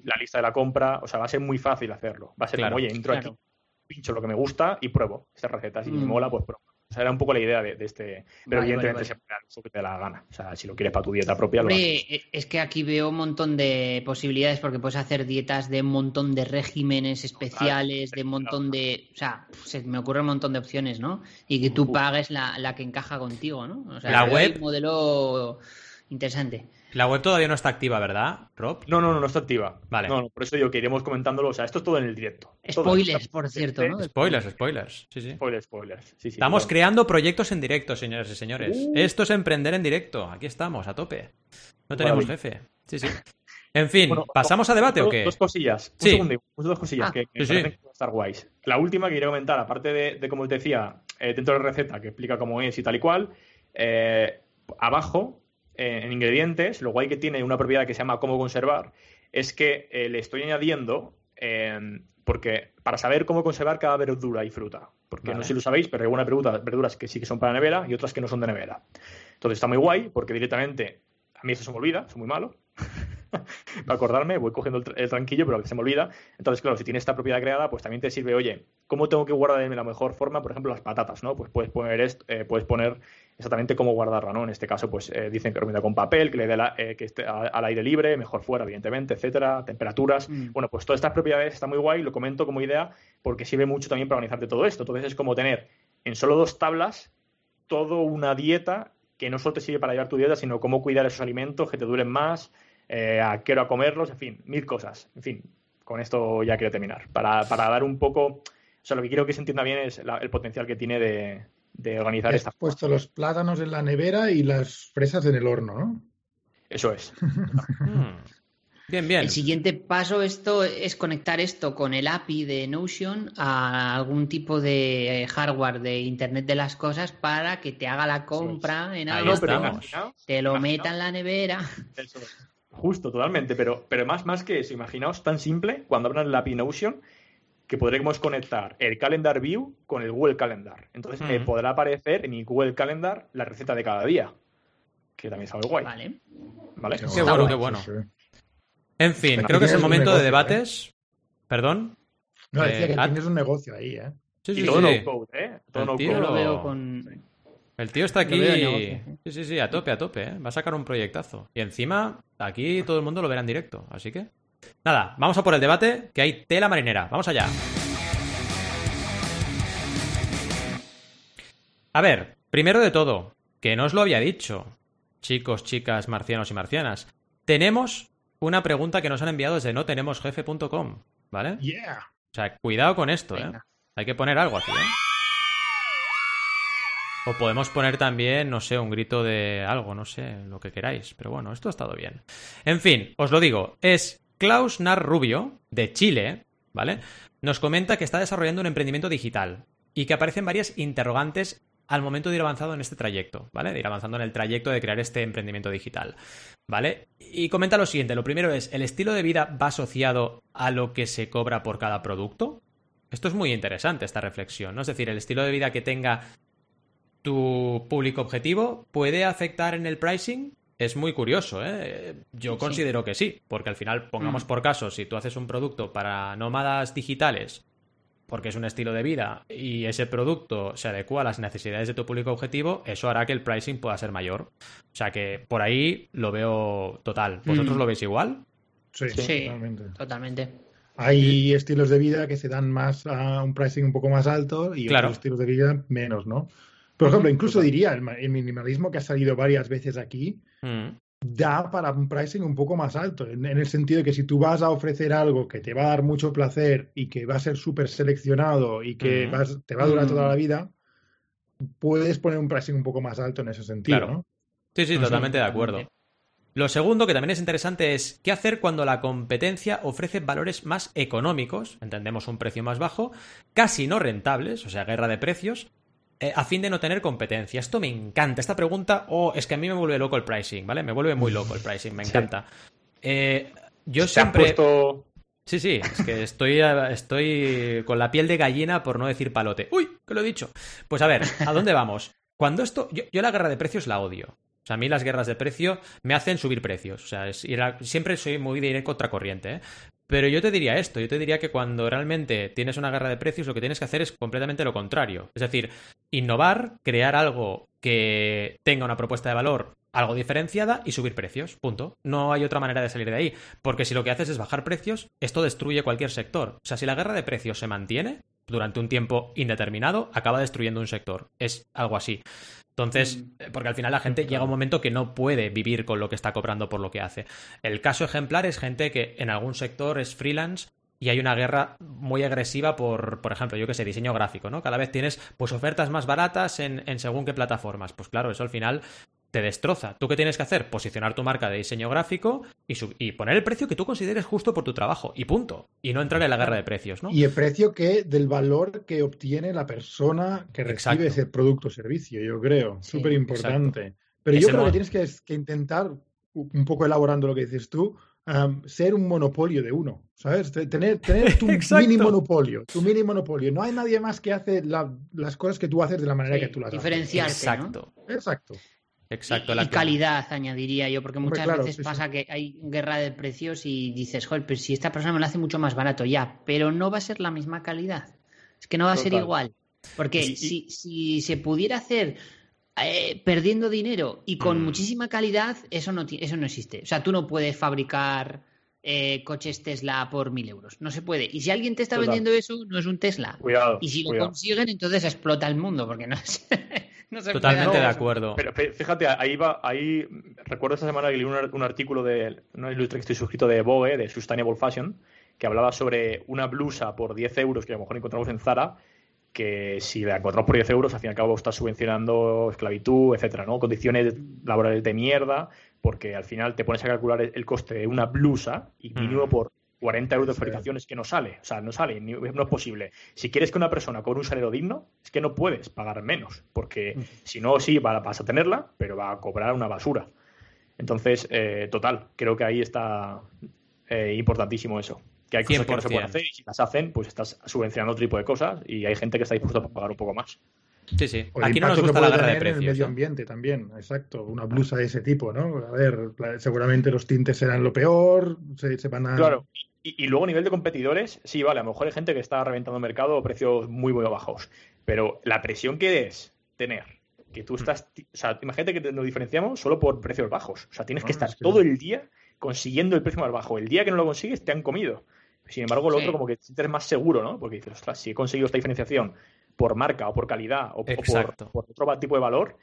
Speaker 3: la lista de la compra, o sea, va a ser muy fácil hacerlo. Va a ser
Speaker 1: Claro,
Speaker 3: como, oye, entro
Speaker 4: claro.
Speaker 3: aquí, pincho lo que me gusta y pruebo estas recetas. Si me
Speaker 4: Mm.
Speaker 3: mola, pues pruebo. O sea, era un poco la idea de, de este. Pero
Speaker 4: Vale,
Speaker 3: evidentemente
Speaker 4: vale,
Speaker 3: se puede dar el uso que te dé la gana. O sea, si lo quieres para tu dieta propia, lo haces.
Speaker 4: Hombre, e- es que aquí veo un montón de posibilidades porque puedes hacer dietas de un montón de regímenes especiales, de un montón de... O sea, se me ocurre un montón de opciones, ¿no? Y que tú pagues la, la que encaja contigo, ¿no? O sea,
Speaker 1: La web-
Speaker 4: un modelo interesante.
Speaker 1: La web todavía no está activa, ¿verdad, Rob?
Speaker 3: No, no, no, no está activa.
Speaker 1: Vale.
Speaker 3: No, no, por eso digo que iremos comentándolo. O sea, esto es todo en el directo.
Speaker 4: Spoilers,
Speaker 3: está-
Speaker 4: por cierto, ¿no?
Speaker 1: Spoilers, spoilers. Sí, sí.
Speaker 3: Spoilers, spoilers. Sí, sí,
Speaker 1: Estamos
Speaker 3: claro.
Speaker 1: creando proyectos en directo, señores y señores.
Speaker 3: Uh.
Speaker 1: Esto es emprender en directo. Aquí estamos, a tope. No tenemos jefe. Sí, sí. En fin,
Speaker 3: Bueno,
Speaker 1: ¿pasamos a debate o qué?
Speaker 3: Dos cosillas.
Speaker 1: Sí.
Speaker 3: Un segundo, dos cosillas
Speaker 4: Ah,
Speaker 3: que, que
Speaker 1: sí,
Speaker 3: me
Speaker 1: sí.
Speaker 3: que van a estar guays. La última que quería comentar, aparte de, de como os decía, eh, dentro de la receta que explica cómo es y tal y cual, eh, abajo, eh, en ingredientes, lo guay que tiene una propiedad que se llama cómo conservar, es que eh, le estoy añadiendo, eh, porque para saber cómo conservar cada verdura y fruta. Porque
Speaker 1: Vale.
Speaker 3: no sé si lo sabéis, pero hay algunas verduras, verduras que sí que son para nevera y otras que no son de nevera. Entonces está muy guay, porque directamente, a mí eso se me olvida, soy muy malo. (laughs) para acordarme, voy cogiendo el, el, tranquillo, pero a veces se me olvida. Entonces, claro, si tiene esta propiedad creada, pues también te sirve, oye, ¿cómo tengo que guardar de la mejor forma, por ejemplo, las patatas, ¿no? Pues puedes poner, esto, eh, puedes poner exactamente cómo guardarla, ¿no? En este caso, pues eh, dicen que recomienda con papel, que le dé la, eh, que esté al aire libre, mejor fuera, evidentemente, etcétera, temperaturas. Mm. Bueno, pues todas estas propiedades están muy guay, lo comento como idea porque sirve mucho también para organizarte todo esto. Entonces es como tener en solo dos tablas toda una dieta que no solo te sirve para llevar tu dieta, sino cómo cuidar esos alimentos que te duren más, eh, a qué hora comerlos, en fin, mil cosas. En fin, con esto ya quiero terminar. Para, para dar un poco, o sea, lo que quiero que se entienda bien es la, el potencial que tiene de, de organizar
Speaker 2: Has
Speaker 3: esta.
Speaker 2: puesto los plátanos en la nevera y las fresas en el horno, ¿no?
Speaker 3: Eso es. (laughs)
Speaker 1: Mm. Bien, bien.
Speaker 4: El siguiente paso esto es conectar esto con el API de Notion a algún tipo de hardware de Internet de las cosas para que te haga la compra en algo,
Speaker 1: estamos.
Speaker 4: te lo meta en la nevera. (laughs)
Speaker 3: Eso es. Justo, totalmente. Pero, pero más, más que eso, imaginaos tan simple cuando abran el API Notion que podremos conectar el Calendar View con el Google Calendar. Entonces me podrá aparecer en mi Google Calendar la receta de cada día. Que también es algo guay.
Speaker 4: Vale.
Speaker 3: ¿vale?
Speaker 1: Qué bueno, qué bueno.
Speaker 2: Sí, sí.
Speaker 1: En fin, creo que es el momento de
Speaker 2: negocio,
Speaker 1: debates. Perdón.
Speaker 2: No, decía
Speaker 1: Eh,
Speaker 2: que tienes un negocio ahí, ¿eh?
Speaker 1: Sí,
Speaker 3: Y
Speaker 1: sí,
Speaker 3: todo
Speaker 1: sí.
Speaker 3: no code, ¿eh? Todo
Speaker 1: El
Speaker 3: no
Speaker 1: tío
Speaker 3: code.
Speaker 4: Lo veo con.
Speaker 1: El tío está aquí.
Speaker 4: negocio,
Speaker 1: Sí, sí, sí, a tope, a tope. ¿eh? Va a sacar un proyectazo. Y encima, aquí todo el mundo lo verá en directo. Así que. Nada, vamos a por el debate, que hay tela marinera. Vamos allá. A ver, primero de todo, que no os lo había dicho, chicos, chicas, marcianos y marcianas. Tenemos una pregunta que nos han enviado desde no tenemos jefe.com, ¿vale?
Speaker 2: Yeah.
Speaker 1: O sea, cuidado con esto, ¿eh? Hay que poner algo aquí, ¿eh? O podemos poner también, no sé, un grito de algo, no sé, lo que queráis. Pero bueno, esto ha estado bien. En fin, os lo digo, es Klaus Nar Rubio, de Chile, ¿vale? Nos comenta que está desarrollando un emprendimiento digital y que aparecen varias interrogantes al momento de ir avanzando en este trayecto, ¿vale? De ir avanzando en el trayecto de crear este emprendimiento digital, ¿vale? Y comenta lo siguiente, lo primero es, ¿el estilo de vida va asociado a lo que se cobra por cada producto? Esto es muy interesante, esta reflexión, ¿no? Es decir, el estilo de vida que tenga tu público objetivo puede afectar en el pricing. Es muy curioso, ¿eh? Yo
Speaker 4: Sí.
Speaker 1: considero que sí, porque al final, pongamos
Speaker 4: Mm.
Speaker 1: por caso, si tú haces un producto para nómadas digitales, porque es un estilo de vida, y ese producto se adecua a las necesidades de tu público objetivo, eso hará que el pricing pueda ser mayor. O sea que por ahí lo veo total. ¿Vosotros
Speaker 4: Mm.
Speaker 1: lo veis igual?
Speaker 2: Sí,
Speaker 4: Sí.
Speaker 2: totalmente.
Speaker 4: Totalmente.
Speaker 2: Hay estilos de vida que se dan más a un pricing un poco más alto y
Speaker 1: Claro.
Speaker 2: otros estilos de vida menos, ¿no? Por ejemplo, incluso diría, el, ma- el minimalismo que ha salido varias veces aquí
Speaker 1: Mm,
Speaker 2: da para un pricing un poco más alto, en, en el sentido de que si tú vas a ofrecer algo que te va a dar mucho placer y que va a ser súper seleccionado y que
Speaker 1: Mm.
Speaker 2: vas- te va a durar
Speaker 4: Mm.
Speaker 2: toda la vida, puedes poner un pricing un poco más alto en ese sentido,
Speaker 1: Claro.
Speaker 2: ¿no?
Speaker 1: Sí, sí, totalmente de acuerdo. Lo segundo, que también es interesante, es qué hacer cuando la competencia ofrece valores más económicos, entendemos un precio más bajo, casi no rentables, o sea, guerra de precios, eh, a fin de no tener competencia. Esto me encanta. Esta pregunta, oh, es que a mí me vuelve loco el pricing, ¿vale? Me vuelve muy loco el pricing, me encanta. Eh, yo siempre...
Speaker 3: puesto.
Speaker 1: Sí, sí, es que estoy, estoy con la piel de gallina por no decir palote. ¡Uy! que lo he dicho. Pues a ver, ¿a dónde vamos? Cuando esto. Yo, yo la guerra de precios la odio. O sea, a mí las guerras de precio me hacen subir precios. O sea, es siempre soy muy de ir en contracorriente, ¿eh? Pero yo te diría esto, yo te diría que cuando realmente tienes una guerra de precios, lo que tienes que hacer es completamente lo contrario. Es decir, innovar, crear algo que tenga una propuesta de valor algo diferenciada y subir precios. Punto. No hay otra manera de salir de ahí. Porque si lo que haces es bajar precios, esto destruye cualquier sector. O sea, si la guerra de precios se mantiene durante un tiempo indeterminado, acaba destruyendo un sector. Es algo así. Entonces,
Speaker 4: Mm.
Speaker 1: eh, porque al final la gente llega a un momento que no puede vivir con lo que está cobrando por lo que hace. El caso ejemplar es gente que en algún sector es freelance y hay una guerra muy agresiva por, por ejemplo, yo que sé, diseño gráfico, ¿no? Cada vez tienes pues ofertas más baratas en, en según qué plataformas. Pues claro, eso al final te destroza. ¿Tú qué tienes que hacer? Posicionar tu marca de diseño gráfico y, sub- y poner el precio que tú consideres justo por tu trabajo. Y punto. Y no entrar en la guerra de precios, ¿no?
Speaker 2: Y el precio que del valor que obtiene la persona que recibe
Speaker 1: Exacto.
Speaker 2: ese producto o servicio, yo creo.
Speaker 4: Sí,
Speaker 2: Súper importante. Pero
Speaker 1: Ese
Speaker 2: yo creo que tienes que, que intentar, un poco elaborando lo que dices tú, ser un monopolio de uno, ¿sabes? Te- Tener, tener tu (laughs) mini monopolio, tu mini monopolio. No hay nadie más que hace la- las cosas que tú haces de la manera
Speaker 4: Sí,
Speaker 2: que tú las haces.
Speaker 4: diferenciarte, ¿no?
Speaker 1: Exacto.
Speaker 2: Exacto.
Speaker 1: Exacto.
Speaker 4: Y,
Speaker 1: la
Speaker 4: y calidad, añadiría yo, porque
Speaker 2: Hombre,
Speaker 4: muchas
Speaker 2: claro,
Speaker 4: veces
Speaker 2: sí, sí.
Speaker 4: pasa que hay guerra de precios y dices, joder, pero si esta persona me lo hace mucho más barato ya, pero no va a ser la misma calidad. Es que no va a ser igual. Porque
Speaker 3: Y- y-
Speaker 4: si, si se pudiera hacer eh, perdiendo dinero y con
Speaker 1: Mm.
Speaker 4: muchísima calidad, eso no, ti- eso no existe. O sea, tú no puedes fabricar eh, coches Tesla por mil euros. No se puede. Y si alguien te está
Speaker 3: Total.
Speaker 4: vendiendo eso, no es un Tesla.
Speaker 3: Cuidado.
Speaker 4: Y si lo consiguen, entonces explota el mundo, porque no, (laughs) se- (laughs) no se puede
Speaker 1: Totalmente de acuerdo.
Speaker 3: Pero fí- fíjate, ahí va, ahí recuerdo esta semana que leí un, ar- un artículo de una ilustre que estoy suscrito de Vogue, de Sustainable Fashion, que hablaba sobre una blusa por 10 euros que a lo mejor encontramos en Zara, que si la encontramos por 10 euros, al fin y al cabo estás subvencionando esclavitud, etcétera, ¿no? Condiciones laborales de mierda, porque al final te pones a calcular el, el coste de una blusa y mínimo
Speaker 1: Mm.
Speaker 3: por 40 euros de
Speaker 2: Sí.
Speaker 3: fabricación es que no sale, o sea, no sale, ni- no es posible. Si quieres que una persona cobre un salario digno, es que no puedes pagar menos, porque si no, sí, va- vas a tenerla, pero va a cobrar una basura. Entonces, eh, total, creo que ahí está eh, importantísimo eso. Que hay cosas que no se
Speaker 1: 100%.
Speaker 3: pueden hacer y si las hacen, pues estás subvencionando otro tipo de cosas y hay gente que está dispuesta a pagar un poco más.
Speaker 1: Sí, sí.
Speaker 2: O
Speaker 1: Aquí no nos
Speaker 2: que
Speaker 1: gusta la guerra de
Speaker 2: en el
Speaker 1: precios.
Speaker 2: medio
Speaker 1: ¿eh?
Speaker 2: ambiente también, exacto. Una blusa de ese tipo, ¿no? A ver, seguramente los tintes serán lo peor, se, se van a...
Speaker 3: Claro. Y, y luego a nivel de competidores, sí, vale, a lo mejor hay gente que está reventando el mercado a precios muy, muy bajos. Pero la presión que es tener, que tú estás, ti- o sea, imagínate que nos diferenciamos solo por precios bajos. O sea, tienes que
Speaker 2: No,
Speaker 3: estar
Speaker 2: es que-
Speaker 3: todo el día consiguiendo el precio más bajo. El día que no lo consigues, te han comido. Sin embargo, lo
Speaker 4: Sí.
Speaker 3: otro como que te sientes más seguro, ¿no? Porque dices, ostras, si he conseguido esta diferenciación por marca o por calidad o, por, por otro tipo de valor,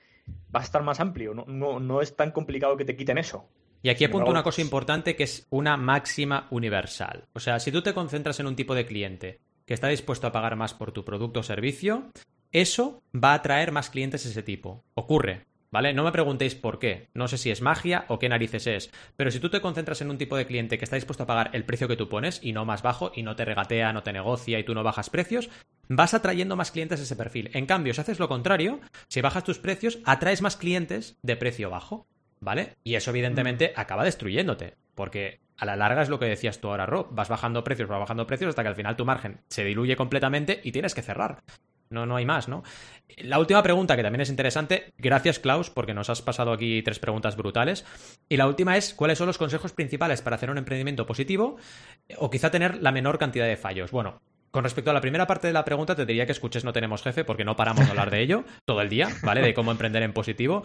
Speaker 3: va a estar más amplio. No, no, no es tan complicado que te quiten eso.
Speaker 1: Y aquí apunto una cosa
Speaker 3: pues-
Speaker 1: importante que es una máxima universal. O sea, si tú te concentras en un tipo de cliente que está dispuesto a pagar más por tu producto o servicio, eso va a atraer más clientes de ese tipo. Ocurre, ¿vale? No me preguntéis por qué. No sé si es magia o qué narices es. Pero si tú te concentras en un tipo de cliente que está dispuesto a pagar el precio que tú pones y no más bajo y no te regatea, no te negocia y tú no bajas precios, vas atrayendo más clientes de ese perfil. En cambio, si haces lo contrario, si bajas tus precios, atraes más clientes de precio bajo. ¿Vale? Y eso, evidentemente, acaba destruyéndote. Porque a la larga es lo que decías tú ahora, Rob. Vas bajando precios, vas bajando precios hasta que al final tu margen se diluye completamente y tienes que cerrar. No, no hay más, ¿no? La última pregunta, que también es interesante, gracias Klaus, porque nos has pasado aquí tres preguntas brutales. Y la última es, ¿cuáles son los consejos principales para hacer un emprendimiento positivo o quizá tener la menor cantidad de fallos? Bueno, con respecto a la primera parte de la pregunta, te diría que escuches No tenemos jefe, porque no paramos de hablar de ello todo el día, ¿vale? De cómo emprender en positivo.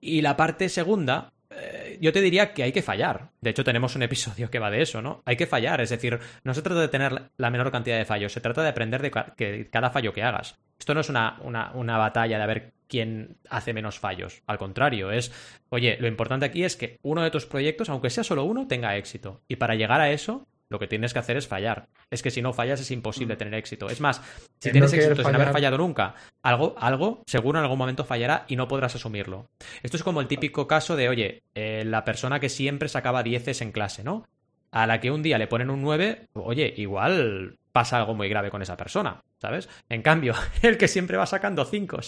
Speaker 1: Y la parte segunda, eh, yo te diría que hay que fallar. De hecho, tenemos un episodio que va de eso, ¿no? Hay que fallar. Es decir, no se trata de tener la menor cantidad de fallos, se trata de aprender de cada fallo que hagas. Esto no es una, una, una batalla de a ver quién hace menos fallos. Al contrario, es, oye, lo importante aquí es que uno de tus proyectos, aunque sea solo uno, tenga éxito. Y para llegar a eso, lo que tienes que hacer es fallar. Es que si no fallas es imposible tener éxito. Es más, si tienes
Speaker 2: no
Speaker 1: éxito sin haber fallado nunca, algo, algo seguro en algún momento fallará y no podrás asumirlo. Esto es como el típico caso de, oye, eh, la persona que siempre sacaba dieces en clase, ¿no? A la que un día le ponen un 9, oye, igual pasa algo muy grave con esa persona, ¿sabes? En cambio, (laughs) el que siempre va sacando 5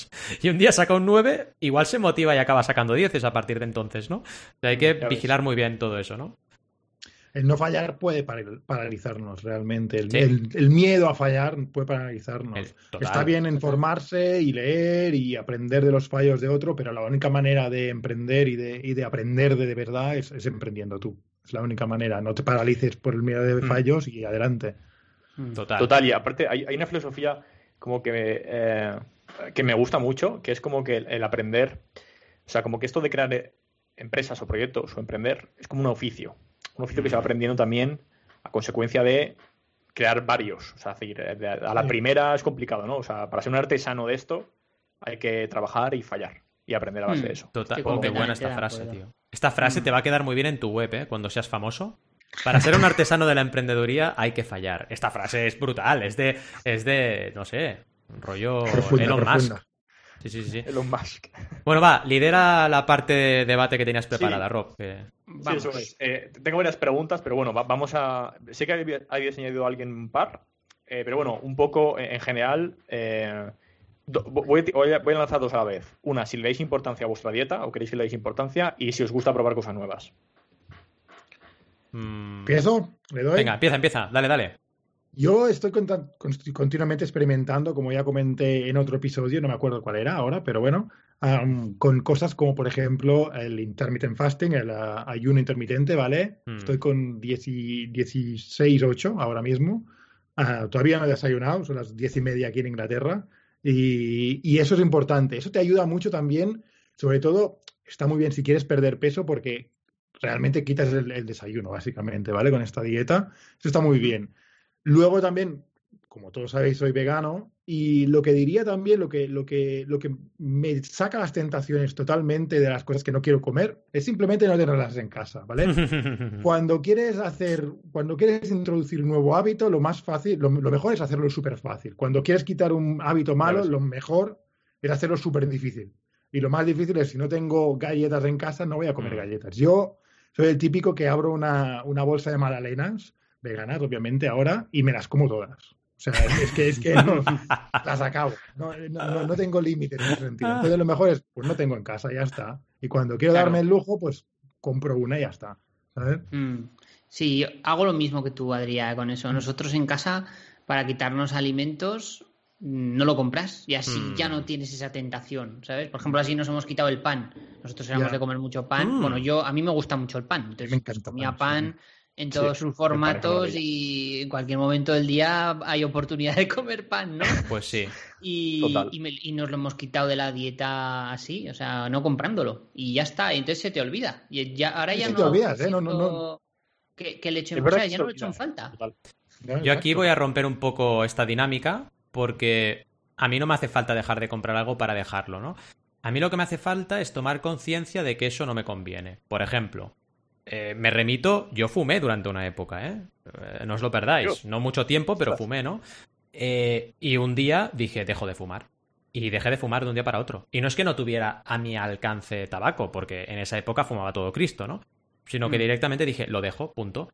Speaker 1: y un día saca un 9, igual se motiva y acaba sacando 10 a partir de entonces, ¿no? O sea, hay que
Speaker 3: Ya ves.
Speaker 1: vigilar muy bien todo eso, ¿no?
Speaker 2: El no fallar puede paral- paralizarnos realmente. El,
Speaker 1: Sí.
Speaker 2: el- el miedo a fallar puede paralizarnos.
Speaker 1: Total.
Speaker 2: Está bien informarse y leer y aprender de los fallos de otro, pero la única manera de emprender y de, y de aprender de, de verdad es, es emprendiendo tú. Es la única manera. No te paralices por el miedo de
Speaker 3: Mm.
Speaker 2: fallos y adelante.
Speaker 1: Total.
Speaker 3: Total, y aparte hay, hay una filosofía como que, eh, que me gusta mucho, que es como que el, el aprender, o sea, como que esto de crear eh, empresas o proyectos o emprender es como un oficio, un oficio que se va aprendiendo también a consecuencia de crear varios, o sea, eh, a la primera es complicado, ¿no? O sea, para ser un artesano de esto hay que trabajar y fallar y aprender a base de eso.
Speaker 1: Total. Qué buena esta frase, tío. Esta frase te va a quedar muy bien en tu web, ¿eh? Cuando seas famoso. Para ser un artesano de la emprendeduría hay que fallar. Esta frase es brutal, es de, es de, no sé, un rollo
Speaker 2: Profunda,
Speaker 1: Elon
Speaker 2: profunda.
Speaker 1: Sí, sí, sí.
Speaker 3: Elon Musk.
Speaker 1: Bueno, va, lidera la parte de debate que tenías preparada, Rob. que-
Speaker 3: Sí, eso es. Eh, tengo varias preguntas, pero bueno, va- vamos a. Sé que había- habías añadido a alguien un par, eh, pero bueno, un poco eh, en general. eh, do- voy, a, voy a- voy a lanzar dos a la vez. Una, si le dais importancia a vuestra dieta o queréis que le deis importancia, y si os gusta probar cosas nuevas.
Speaker 1: Mm,
Speaker 2: ¿Empiezo? ¿Le doy?
Speaker 1: Venga, empieza, empieza. Dale, dale.
Speaker 2: Yo estoy continuamente experimentando, como ya comenté en otro episodio, no me acuerdo cuál era ahora, pero bueno, con cosas como, por ejemplo, el intermittent fasting, el uh, ayuno intermitente, ¿vale? Hmm. Estoy con 16-8 ahora mismo. Uh, todavía no he desayunado, son las 10 y media aquí en Inglaterra. Y, y, eso es importante. Eso te ayuda mucho también, sobre todo, está muy bien si quieres perder peso porque realmente quitas el, desayuno, básicamente, ¿vale? Con esta dieta. Eso está muy bien. Luego también, como todos sabéis, soy vegano y lo que diría también, lo que, lo que, lo que me saca las tentaciones totalmente de las cosas que no quiero comer, es simplemente no tenerlas en casa, ¿vale? (laughs) cuando quieres hacer, cuando quieres introducir un nuevo hábito, lo más fácil, lo, mejor es hacerlo súper fácil. Cuando quieres quitar un hábito malo, lo mejor es hacerlo súper difícil. Y lo más difícil es si no tengo galletas en casa, no voy a comer mm. galletas. Yo soy el típico que abro una, una bolsa de magdalenas, veganas, obviamente, ahora, y me las como todas. O sea, es que, es que no, (laughs) las acabo. No, no, tengo límites en ese sentido. Entonces, lo mejor es, pues no tengo en casa, ya está. Y cuando quiero darme el lujo, pues compro una y ya está. ¿sabes?
Speaker 4: Mm. Sí, hago lo mismo que tú, Adrián, con eso. Nosotros en casa, para quitarnos alimentos, no lo compras y así ya no mm. tienes esa tentación, ¿sabes? Por ejemplo, así nos hemos quitado el pan. Nosotros éramos de comer mucho pan. Mm. Bueno, yo a mí me gusta mucho el pan. Entonces, me encanta comía pan, en todos sus formatos y en cualquier momento del día hay oportunidad de comer pan, ¿no? (laughs)
Speaker 1: Pues sí.
Speaker 4: Y, y, nos lo hemos quitado de la dieta así, o sea, no comprándolo. Y ya está, entonces se te olvida. Y ya, ahora ya no.
Speaker 2: Te olvidas, ¿eh? No, no, no.
Speaker 4: Que, que le echen, o sea, ya no le echan falta.
Speaker 1: Yo aquí voy a romper un poco esta dinámica porque a mí no me hace falta dejar de comprar algo para dejarlo, ¿no? A mí lo que me hace falta es tomar conciencia de que eso no me conviene. Por ejemplo, eh, me remito, yo fumé durante una época, ¿eh? ¿eh? no os lo perdáis, no mucho tiempo, pero fumé, ¿no? Eh, y un día dije, dejo de fumar. Y dejé de fumar de un día para otro. Y no es que no tuviera a mi alcance tabaco, porque en esa época fumaba todo Cristo, ¿no? Sino que mm. directamente dije, lo dejo, punto.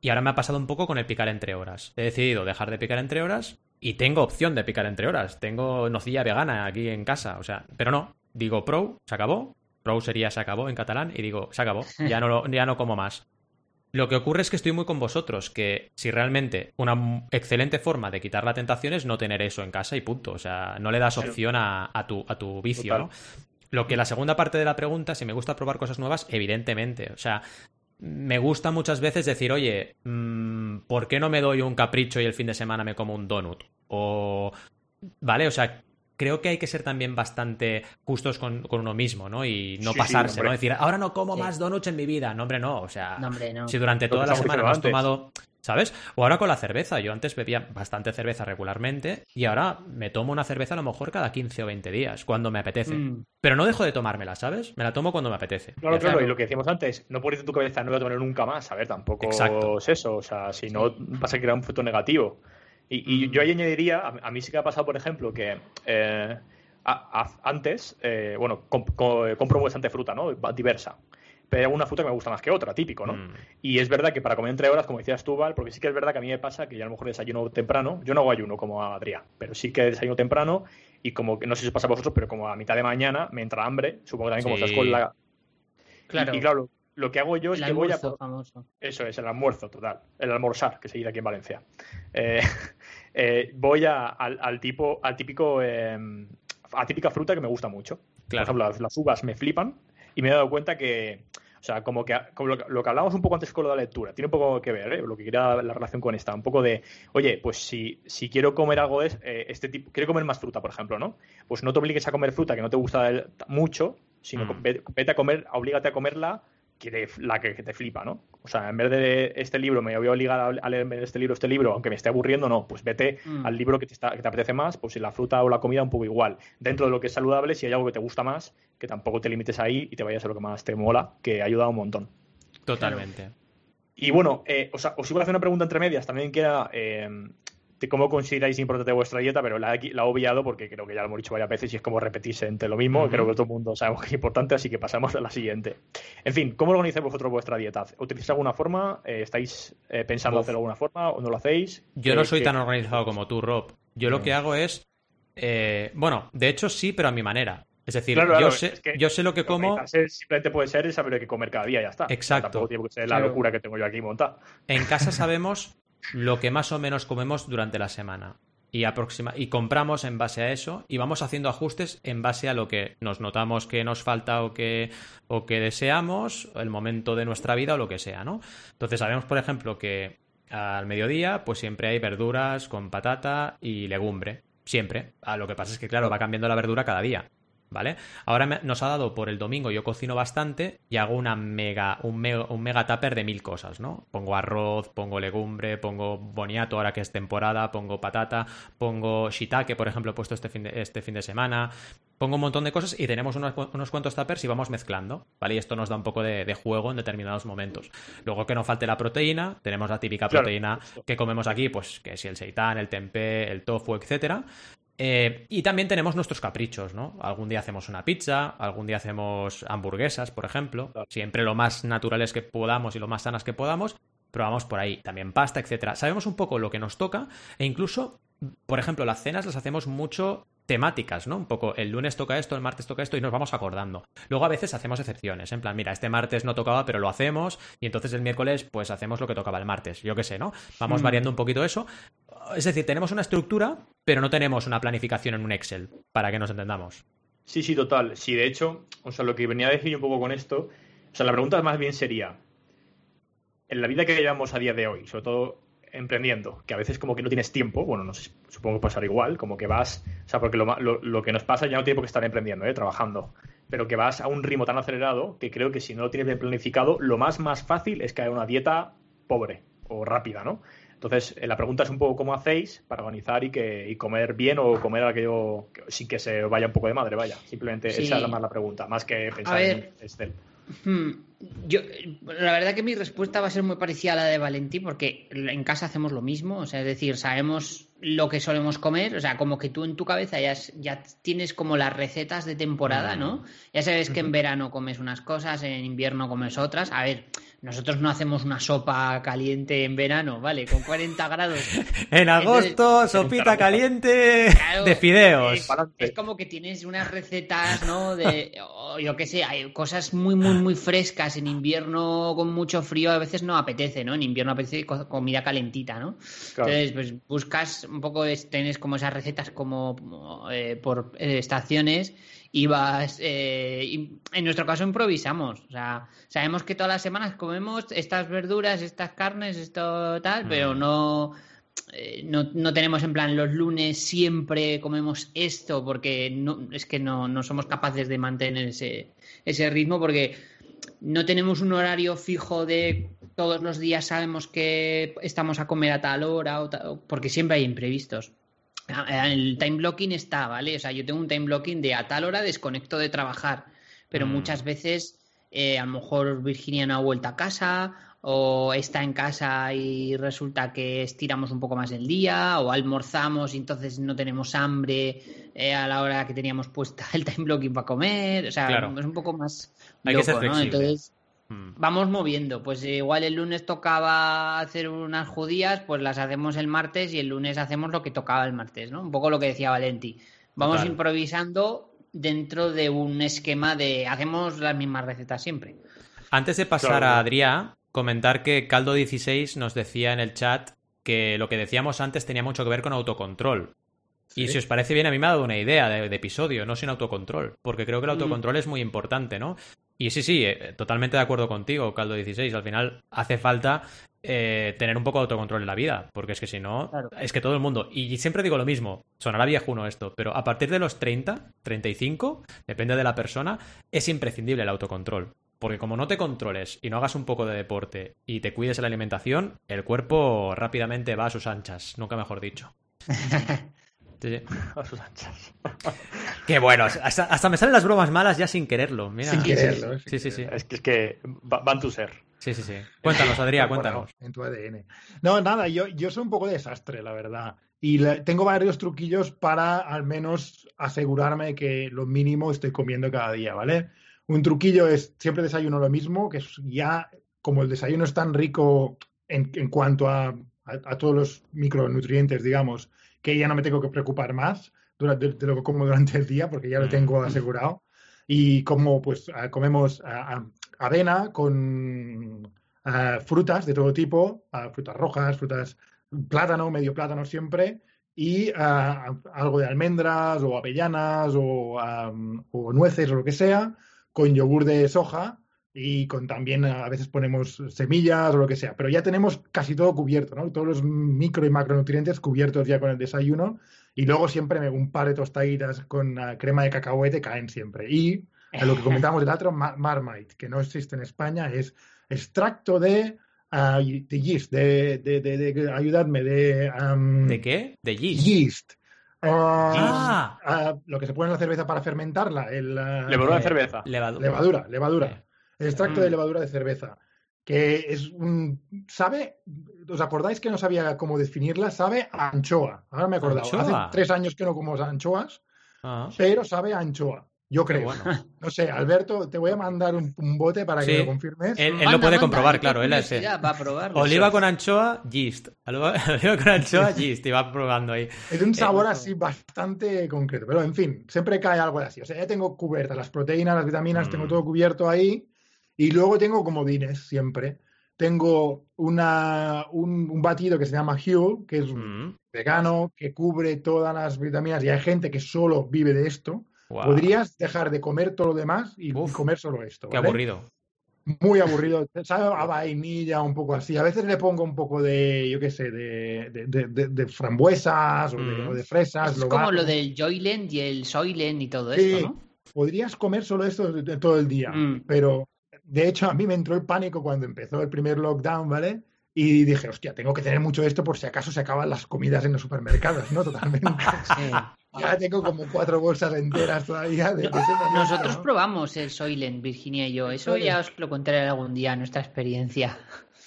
Speaker 1: Y ahora me ha pasado un poco con el picar entre horas. He decidido dejar de picar entre horas y tengo opción de picar entre horas. Tengo nocilla vegana aquí en casa, o sea, pero no. Digo pro, se acabó, Pro sería se acabó en catalán y digo, se acabó, (laughs) ya no, ya no como más. Lo que ocurre es que estoy muy con vosotros, que si realmente una excelente forma de quitar la tentación es no tener eso en casa y punto. O sea, no le das opción a, tu, a tu vicio, ¿no? Lo que la segunda parte de la pregunta, si me gusta probar cosas nuevas, evidentemente. O sea, me gusta muchas veces decir, oye, mm, ¿por qué no me doy un capricho y el fin de semana me como un donut? O, ¿vale? O sea, creo que hay que ser también bastante justos con, uno mismo, ¿no? Y no pasarse, ¿no? Decir, ahora no como más donuts en mi vida. No, hombre, no. O sea, si durante toda la semana has tomado, ¿sabes? O ahora con la cerveza. Yo antes bebía bastante cerveza regularmente y ahora me tomo una cerveza a lo mejor cada 15 o 20 días, cuando me apetece. Mm. Pero no dejo de tomármela, ¿sabes? Me la tomo cuando me apetece.
Speaker 3: Claro, claro. Y lo que decíamos antes, no pones en tu cabeza, no voy a tomar nunca más. A ver, tampoco es eso. O sea, si no, vas a crear un efecto negativo. Y, yo ahí añadiría, a, mí sí que ha pasado, por ejemplo, que eh, antes, eh, bueno, compro bastante fruta, ¿no? Diversa. Pero hay alguna fruta que me gusta más que otra, típico, ¿no? Mm. Y es verdad que para comer entre horas, como decías tú, Val, porque sí que es verdad que a mí me pasa que yo a lo mejor desayuno temprano, yo no hago ayuno como a Adrián, pero sí que desayuno temprano y como que no sé si os pasa a vosotros, pero como a mitad de mañana me entra hambre, supongo que también como estás con la...
Speaker 4: Claro.
Speaker 3: Y, claro, lo que hago yo es que voy a. Eso es, el almuerzo, total. El almorzar, que se dice aquí en Valencia. Eh, (laughs) eh, voy a, al, tipo, al típico. Eh, a típica fruta que me gusta mucho. Por ejemplo, las, uvas me flipan y me he dado cuenta que. O sea, como que como lo, que hablamos un poco antes con lo de la lectura, tiene un poco que ver, lo que quería la relación con esta, un poco de, oye, pues si, si quiero comer algo de este tipo, quiero comer más fruta, por ejemplo, ¿no? Pues no te obligues a comer fruta que no te gusta mucho, sino mm. vete a comer, obligate a comerla la que, te flipa, ¿no? O sea, en vez de este libro me voy a obligar a leer este libro, este libro, aunque me esté aburriendo, no, pues vete mm. al libro que te, que te apetece más, pues si la fruta o la comida un poco igual. Dentro de lo que es saludable, si hay algo que te gusta más, que tampoco te limites ahí y te vayas a lo que más te mola, que ha ayudado un montón.
Speaker 1: Totalmente.
Speaker 3: Y bueno, eh, o sea, os iba a hacer una pregunta entre medias, también que era, eh, cómo consideráis importante vuestra dieta, pero la, he obviado porque creo que ya lo hemos dicho varias veces y es como repetirse entre lo mismo. Creo que todo el mundo sabemos que es importante, así que pasamos a la siguiente. En fin, ¿cómo organizáis vosotros vuestra dieta? ¿Utilizáis alguna forma? Eh, ¿Estáis eh, pensando hacerlo de alguna forma o no lo hacéis?
Speaker 1: Yo no soy tan organizado como tú, Rob. Yo lo que hago es. Eh, bueno, de hecho sí, pero a mi manera. Es decir, yo, sé, yo sé lo que como.
Speaker 3: Simplemente puede ser saber qué comer cada día y ya está.
Speaker 1: Exacto.
Speaker 3: tampoco tiene que ser la locura que tengo yo aquí montada.
Speaker 1: En casa sabemos lo que más o menos comemos durante la semana. Y, y compramos en base a eso y vamos haciendo ajustes en base a lo que nos notamos que nos falta o que, o que deseamos, el momento de nuestra vida o lo que sea, ¿no? Entonces sabemos, por ejemplo, que al mediodía pues siempre hay verduras con patata y legumbre. Siempre. A lo que pasa es que, claro, va cambiando la verdura cada día. ¿Vale? Ahora nos ha dado por el domingo, yo cocino bastante y hago una mega, un, mega, un mega tupper de mil cosas, ¿no? Pongo arroz, pongo legumbre, pongo boniato ahora que es temporada, pongo patata, pongo shiitake, por ejemplo, he puesto este fin de, este fin de semana, pongo un montón de cosas y tenemos unos, unos cuantos tuppers y vamos mezclando, ¿vale? Y esto nos da un poco de, juego en determinados momentos. Luego que no falte la proteína, tenemos la típica proteína que comemos aquí, pues que si el seitan, el tempeh, el tofu, etcétera. Eh, y también tenemos nuestros caprichos, ¿no? Algún día hacemos una pizza, algún día hacemos hamburguesas, por ejemplo. Siempre lo más naturales que podamos y lo más sanas que podamos. Probamos por ahí también pasta, etcétera. Sabemos un poco lo que nos toca e incluso, por ejemplo, las cenas las hacemos mucho temáticas, ¿no? Un poco el lunes toca esto, el martes toca esto y nos vamos acordando. Luego a veces hacemos excepciones, en plan, mira, este martes no tocaba, pero lo hacemos y entonces el miércoles pues hacemos lo que tocaba el martes, yo qué sé, ¿no? Vamos mm. variando un poquito eso. Es decir, tenemos una estructura, pero no tenemos una planificación en un Excel, para que nos entendamos.
Speaker 3: Sí, sí, total. Sí, de hecho, o sea, lo que venía a decir un poco con esto, o sea, la pregunta más bien sería, en la vida que llevamos a día de hoy, sobre todo emprendiendo, que a veces como que no tienes tiempo, bueno, no sé, supongo que pasará igual, como que vas, o sea, porque lo, que nos pasa ya no tiene por qué estar emprendiendo, ¿eh? trabajando, pero que vas a un ritmo tan acelerado que creo que si no lo tienes bien planificado, lo más más fácil es que haya una dieta pobre o rápida, ¿no? Entonces, eh, la pregunta es un poco cómo hacéis para organizar y, que, y comer bien o comer aquello sin que se vaya un poco de madre, vaya. Simplemente esa es más la pregunta, más que pensar en Excel.
Speaker 4: Hmm, yo, la verdad que mi respuesta va a ser muy parecida a la de Valentín, porque en casa hacemos lo mismo, o sea, es decir, sabemos lo que solemos comer, o sea, como que tú en tu cabeza ya, ya tienes como las recetas de temporada, ¿no? Ya sabes que en verano comes unas cosas, en invierno comes otras. A ver, nosotros no hacemos una sopa caliente en verano, ¿vale? Con 40 grados. (laughs)
Speaker 1: en agosto, sopita caliente de fideos.
Speaker 4: Es, como que tienes unas recetas, ¿no? De, yo qué sé, hay cosas muy, muy, muy frescas. En invierno con mucho frío a veces no apetece, ¿no? En invierno apetece comida calentita, ¿no? Entonces, pues buscas un poco, tienes como esas recetas como eh, por eh, estaciones y vas, eh, en nuestro caso improvisamos, o sea, sabemos que todas las semanas comemos estas verduras, estas carnes, esto tal, pero mm. no, eh, no, no, tenemos en plan los lunes siempre comemos esto porque no, es que no, no somos capaces de mantener ese, ese ritmo porque no tenemos un horario fijo de todos los días sabemos que estamos a comer a tal hora o porque siempre hay imprevistos. Ah, el time blocking está, ¿vale? O sea, yo tengo un time blocking de a tal hora desconecto de trabajar, pero mm. muchas veces eh, a lo mejor Virginia no ha vuelto a casa o está en casa y resulta que estiramos un poco más el día o almorzamos y entonces no tenemos hambre eh, a la hora que teníamos puesta (laughs) el time blocking para comer, o sea, es un poco más
Speaker 1: Hay que ser flexible.
Speaker 4: Mm. Vamos moviendo, pues igual el lunes tocaba hacer unas judías, pues las hacemos el martes y el lunes hacemos lo que tocaba el martes, ¿no? Un poco lo que decía Valenti. Vamos improvisando dentro de un esquema de hacemos las mismas recetas siempre.
Speaker 1: Antes de pasar a Adrián, comentar que Caldo16 nos decía en el chat que lo que decíamos antes tenía mucho que ver con autocontrol. Y si os parece bien, a mí me ha dado una idea de, episodio, no sin autocontrol, porque creo que el autocontrol es muy importante, ¿no? Y sí, sí, eh, totalmente de acuerdo contigo, Caldo 16. Al final hace falta eh, tener un poco de autocontrol en la vida, porque es que si no, es que todo el mundo, y siempre digo lo mismo, sonará viejuno esto, pero a partir de los 30, 35, depende de la persona, es imprescindible el autocontrol. Porque como no te controles y no hagas un poco de deporte y te cuides en la alimentación, el cuerpo rápidamente va a sus anchas, nunca mejor dicho. (laughs) (laughs)
Speaker 3: A sus anchas. (laughs)
Speaker 1: Qué bueno, hasta, me salen las bromas malas ya sin quererlo. Sin
Speaker 2: quererlo.
Speaker 1: Sí, sí, sí.
Speaker 3: Es que, es que van tu ser.
Speaker 1: Sí, sí, sí. Cuéntanos, Adrián, (laughs) cuéntanos.
Speaker 2: En tu ADN. No, nada, yo, yo soy un poco desastre, la verdad. Y tengo varios truquillos para al menos asegurarme que lo mínimo estoy comiendo cada día, ¿vale? Un truquillo es siempre desayuno lo mismo, que es ya como el desayuno es tan rico en, en cuanto a, a, todos los micronutrientes, digamos, que ya no me tengo que preocupar más durante, de lo que como durante el día, porque ya lo tengo mm. asegurado. Y como pues ah, comemos ah, ah, avena con frutas de todo tipo, frutas rojas, frutas plátano, medio plátano siempre, y algo de almendras o avellanas o, o nueces o lo que sea, con yogur de soja y con también a veces ponemos semillas o lo que sea. Pero ya tenemos casi todo cubierto, ¿no? Todos los micro y macronutrientes cubiertos ya con el desayuno. Y luego siempre me un par de tostaditas con ah, crema de cacahuete caen siempre. Y eh, lo que (laughs) comentábamos del otro, ma- Marmite, que no existe en España, es extracto de, ah, de yeast, de, de, de- de- ayudadme, de... am,
Speaker 1: ¿De qué? De yeast.
Speaker 2: Yeast. Ah,
Speaker 1: Ah.
Speaker 2: ah, lo que se pone en la cerveza para fermentarla. El, ah,
Speaker 3: Levadura de
Speaker 1: eh,
Speaker 3: cerveza.
Speaker 1: Levadura.
Speaker 2: Levadura, levadura. El extracto
Speaker 3: Mm.
Speaker 2: de levadura de cerveza. Que es un. ¿Sabe? ¿Os acordáis que no sabía cómo definirla? Sabe a anchoa. Ahora me he acordado.
Speaker 1: Anchoa.
Speaker 2: Hace tres años que no como anchoas,
Speaker 1: Ah,
Speaker 2: pero sabe a anchoa. Yo creo.
Speaker 1: bueno. (laughs)
Speaker 2: No sé, Alberto, te voy a mandar un, un bote para que
Speaker 1: Sí.
Speaker 2: lo confirmes.
Speaker 1: Él, él
Speaker 4: Manda,
Speaker 1: lo puede
Speaker 4: manda,
Speaker 1: comprobar,
Speaker 4: yo
Speaker 1: claro. Él es,
Speaker 4: probarlo.
Speaker 1: Oliva con anchoa, yeast. (laughs) Oliva, con anchoa, yeast. Y va probando ahí.
Speaker 2: Es un sabor
Speaker 4: Eh,
Speaker 2: así bastante concreto. Pero en fin, siempre cae algo así. O sea, ya tengo cubiertas las proteínas, las vitaminas,
Speaker 1: Mm.
Speaker 2: tengo todo cubierto ahí. Y luego tengo comodines siempre. Tengo una, un, un batido que se llama Huel, que es
Speaker 1: Mm,
Speaker 2: vegano, que cubre todas las vitaminas. Y hay gente que solo vive de esto. Podrías dejar de comer todo lo demás y
Speaker 1: Uf,
Speaker 2: comer solo esto.
Speaker 1: Qué
Speaker 2: ¿vale?
Speaker 1: aburrido.
Speaker 2: Muy aburrido. (laughs) Sabe a vainilla, un poco así. A veces le pongo un poco de, yo qué sé, de, de, de- de- de frambuesas o, de,
Speaker 1: Mm.
Speaker 2: o de fresas.
Speaker 4: Es
Speaker 2: lo
Speaker 4: como
Speaker 2: bajo.
Speaker 4: lo del Joyland y el Soylent y todo
Speaker 2: Sí.
Speaker 4: esto, ¿no?
Speaker 2: Podrías comer solo esto todo el día,
Speaker 4: Mm.
Speaker 2: pero de hecho a mí me entró el pánico cuando empezó el primer lockdown, ¿vale? Y dije, hostia, tengo que tener mucho de esto por si acaso se acaban las comidas en los supermercados, ¿no? Totalmente. (laughs)
Speaker 4: Sí.
Speaker 2: ya tengo como cuatro bolsas enteras todavía de, de
Speaker 4: Nosotros
Speaker 2: ¿no?
Speaker 4: probamos el Soylent, Virginia y yo. Eso ya os lo contaré algún día, nuestra experiencia.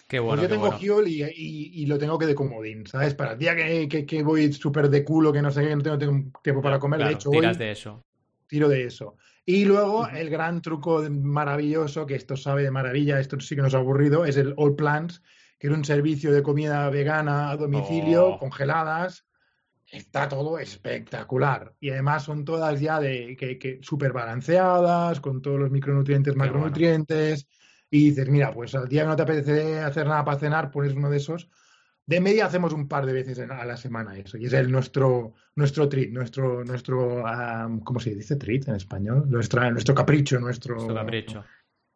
Speaker 1: Qué
Speaker 2: Pues
Speaker 1: bueno,
Speaker 2: yo
Speaker 1: qué
Speaker 2: tengo
Speaker 1: bueno.
Speaker 2: Huel y, y- y lo tengo que de comodín, ¿sabes? Para el día que, que- que voy súper de culo, que no sé qué, no tengo, tiempo para comer,
Speaker 1: Claro,
Speaker 2: de hecho hoy
Speaker 1: tiras de eso.
Speaker 2: tiro de eso. Y luego el gran truco maravilloso, que esto sabe de maravilla, esto sí que nos ha aburrido, es el All Plants, que es un servicio de comida vegana a domicilio,
Speaker 1: Oh.
Speaker 2: congeladas. Está todo espectacular. Y además son todas ya de que, que súper balanceadas, con todos los micronutrientes,
Speaker 1: Qué bueno.
Speaker 2: macronutrientes. Y dices, mira, pues al día que no te apetece hacer nada para cenar, pones uno de esos. De media hacemos un par de veces a la semana eso. Y es el nuestro, nuestro treat, nuestro, nuestro am, ¿cómo se dice treat en español? Nuestra, nuestro capricho, nuestro.
Speaker 1: Su capricho.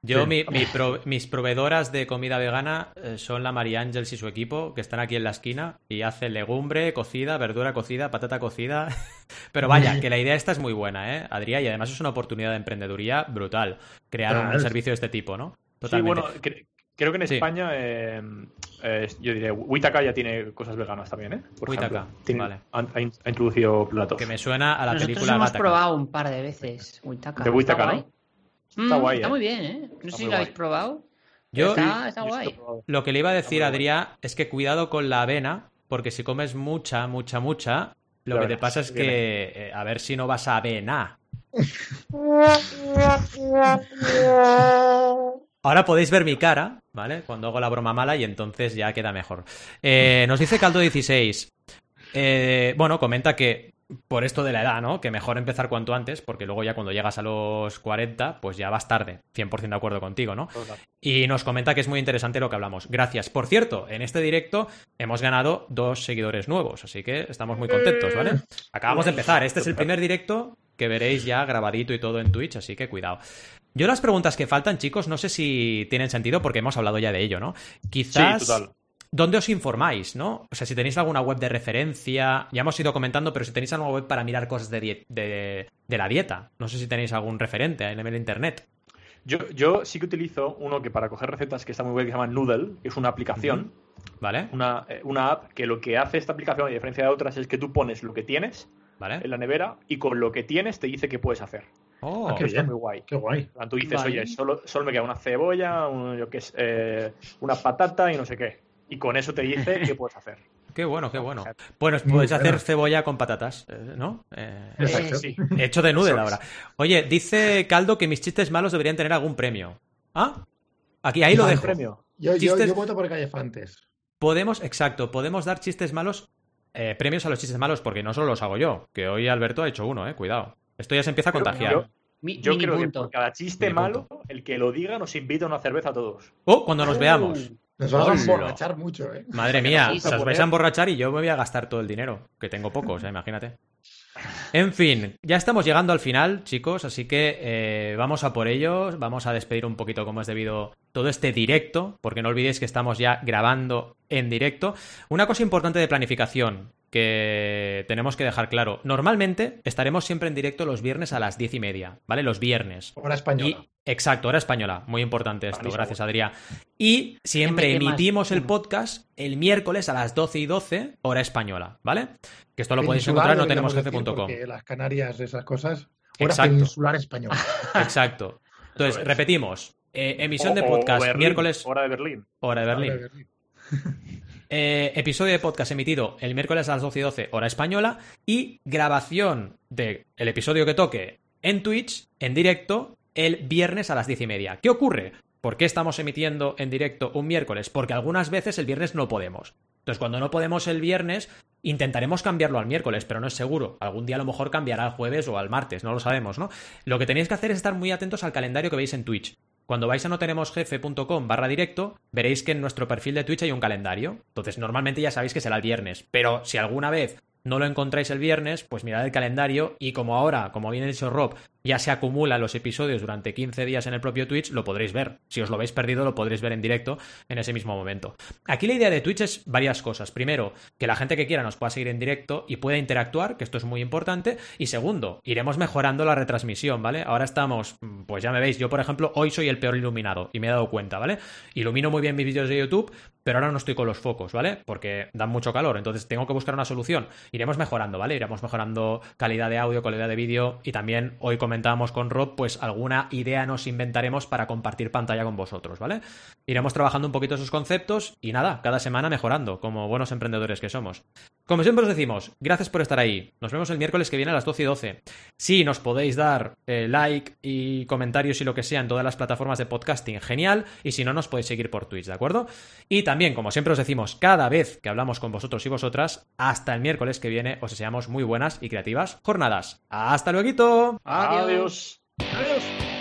Speaker 1: Yo,
Speaker 2: Sí.
Speaker 1: mi- mi pro- mis proveedoras de comida vegana eh, son la María Ángels y su equipo, que están aquí en la esquina y hacen legumbre cocida, verdura cocida, patata cocida. (laughs) Pero vaya, que la idea esta es muy buena, ¿eh, Adrián? Y además es una oportunidad de emprendeduría brutal, crear un servicio de este tipo, ¿no?
Speaker 3: Sí,
Speaker 1: Totalmente.
Speaker 3: bueno, cre- creo que en
Speaker 1: Sí.
Speaker 3: España, eh, eh, yo diría, Witaka ya tiene cosas veganas también, ¿eh? Por
Speaker 1: Witaka,
Speaker 3: ejemplo. Tiene-
Speaker 1: vale.
Speaker 3: ha, ha in- ha introducido platos.
Speaker 1: Que me suena a la
Speaker 4: Nosotros
Speaker 1: película
Speaker 4: hemos
Speaker 1: Gattaca.
Speaker 4: probado un par de veces Witaka.
Speaker 3: De Witaka,
Speaker 4: Está
Speaker 3: ¿no?
Speaker 4: guay.
Speaker 3: Está
Speaker 4: Mm,
Speaker 3: guay,
Speaker 4: Está
Speaker 3: ¿eh?
Speaker 4: muy bien, ¿eh? No
Speaker 3: Está
Speaker 4: sé si lo habéis probado.
Speaker 1: Yo
Speaker 4: Está, está guay.
Speaker 1: lo que le iba a decir, Adrián, es que cuidado con la avena, porque si comes mucha, mucha, mucha, lo que te pasa es que eh, a ver si no vas a avenar. (laughs) Ahora podéis ver mi cara, ¿vale? Cuando hago la broma mala y entonces ya queda mejor. Eh, nos dice Caldo16. eh, bueno, comenta que por esto de la edad, ¿no? Que mejor empezar cuanto antes, porque luego ya cuando llegas a los 40, pues ya vas tarde. 100% de acuerdo contigo, ¿no?
Speaker 3: Total.
Speaker 1: Y nos comenta que es muy interesante lo que hablamos. Gracias. Por cierto, en este directo hemos ganado dos seguidores nuevos, así que estamos muy contentos, ¿vale? Acabamos de empezar. Este es el primer directo que veréis ya grabadito y todo en Twitch, así que cuidado. Yo las preguntas que faltan, chicos, no sé si tienen sentido porque hemos hablado ya de ello, ¿no? Quizás...
Speaker 3: Sí, total.
Speaker 1: ¿Dónde os informáis, no? O sea, si tenéis alguna web de referencia, ya hemos ido comentando, pero si tenéis alguna web para mirar cosas de, de, de la dieta, no sé si tenéis algún referente en el internet.
Speaker 3: Yo, yo sí que utilizo uno que para coger recetas que está muy bien, que se llama Noodle, que es una aplicación,
Speaker 1: ¿Vale?
Speaker 3: una, eh, una app que lo que hace esta aplicación, a diferencia de otras, es que tú pones lo que tienes
Speaker 1: ¿Vale?
Speaker 3: en la nevera y con lo que tienes te dice qué puedes hacer.
Speaker 1: Oh,
Speaker 2: Ah, qué
Speaker 3: Está
Speaker 2: bien.
Speaker 3: muy guay.
Speaker 2: Qué guay.
Speaker 3: Tú dices,
Speaker 4: Vale.
Speaker 3: oye, solo, solo me queda una cebolla, un- yo qué sé, eh, una patata y no sé qué. Y con eso te dice qué puedes hacer. (laughs)
Speaker 1: Qué bueno, qué bueno. Bueno,
Speaker 2: Muy
Speaker 1: podéis
Speaker 2: bueno.
Speaker 1: hacer cebolla con patatas, eh, ¿no? Eh,
Speaker 2: Exacto.
Speaker 3: Eh, sí.
Speaker 1: hecho de noodle ahora. Oye, dice Caldo que mis chistes malos deberían tener algún premio. ¿Ah? Aquí, ahí lo dejo.
Speaker 3: premio.
Speaker 2: Yo, yo,
Speaker 1: Chistes-
Speaker 2: yo voto por Callefantes.
Speaker 1: Podemos, exacto, podemos dar chistes malos, eh, premios a los chistes malos, porque no solo los hago yo, que hoy Alberto ha hecho uno, eh, cuidado. Esto ya se empieza a contagiar.
Speaker 3: Yo,
Speaker 4: Mi-
Speaker 3: yo creo que por cada chiste
Speaker 1: Mini
Speaker 3: malo, el que lo diga nos invita a una cerveza a todos.
Speaker 1: Oh, cuando nos veamos.
Speaker 2: Nos vamos a emborrachar mucho, ¿eh?
Speaker 1: Madre mía, os vais a emborrachar y yo me voy a gastar todo el dinero, que tengo poco, o sea, imagínate. En fin, ya estamos llegando al final, chicos, así que eh, vamos a por ello, vamos a despedir un poquito como es debido todo este directo, porque no olvidéis que estamos ya grabando en directo. Una cosa importante de planificación que tenemos que dejar claro, normalmente estaremos siempre en directo los viernes a las diez y media, ¿vale? Los viernes.
Speaker 2: Hora española.
Speaker 1: Y, exacto, hora española. Muy importante esto, gracias Adrián. Y siempre emitimos el podcast el miércoles a las 12 y 12, hora española, ¿vale? Que esto lo podéis encontrar en no
Speaker 2: deberíamos
Speaker 1: tenemos
Speaker 2: decir,
Speaker 1: jefe.com.
Speaker 2: Porque las Canarias, esas cosas. Hora
Speaker 1: Exacto.
Speaker 2: peninsular española. (laughs)
Speaker 1: Exacto. Entonces, repetimos. eh, emisión de
Speaker 3: o
Speaker 1: podcast
Speaker 3: Berlín,
Speaker 1: miércoles,
Speaker 3: Hora de Berlín.
Speaker 1: hora de Berlín.
Speaker 2: Hora de Berlín. (laughs)
Speaker 1: Eh, episodio de podcast emitido el miércoles a las 12 y 12, hora española. Y grabación del episodio que toque en Twitch, en directo, el viernes a las 10 y media. ¿Qué ocurre? ¿Por qué estamos emitiendo en directo un miércoles? Porque algunas veces el viernes no podemos. Entonces, cuando no podemos el viernes, intentaremos cambiarlo al miércoles, pero no es seguro. Algún día a lo mejor cambiará al jueves o al martes, no lo sabemos, ¿no? Lo que tenéis que hacer es estar muy atentos al calendario que veis en Twitch. Cuando vais a no tenemos jefe.com barra directo, veréis que en nuestro perfil de Twitch hay un calendario. Entonces, normalmente ya sabéis que será el viernes. Pero si alguna vez no lo encontráis el viernes, pues mirad el calendario y como ahora, como bien ha dicho Rob, ya se acumulan los episodios durante 15 días en el propio Twitch, lo podréis ver. Si os lo habéis perdido, lo podréis ver en directo en ese mismo momento. Aquí la idea de Twitch es varias cosas. Primero, que la gente que quiera nos pueda seguir en directo y pueda interactuar, que esto es muy importante. Y segundo, iremos mejorando la retransmisión, ¿vale? Ahora estamos, mm, pues ya me veis, yo por ejemplo, hoy soy el peor iluminado y me he dado cuenta, ¿vale? Ilumino muy bien mis vídeos de YouTube, pero ahora no estoy con los focos, ¿vale? Porque dan mucho calor, entonces tengo que buscar una solución. Iremos mejorando, ¿vale? Iremos mejorando calidad de audio, calidad de vídeo y también hoy comentábamos con Rob, pues alguna idea nos inventaremos para compartir pantalla con vosotros, ¿vale? Iremos trabajando un poquito esos conceptos y nada, cada semana mejorando, como buenos emprendedores que somos. Como siempre os decimos, gracias por estar ahí. Nos vemos el miércoles que viene a las 12 y 12. Sí, nos podéis dar eh, like y comentarios y lo que sea en todas las plataformas de podcasting, genial. Y si no, nos podéis seguir por Twitch, ¿de acuerdo? Y también, como siempre os decimos, cada vez que hablamos con vosotros y vosotras, hasta el miércoles que viene os deseamos muy buenas y creativas jornadas. ¡Hasta luego!
Speaker 3: Adiós.
Speaker 2: Adiós.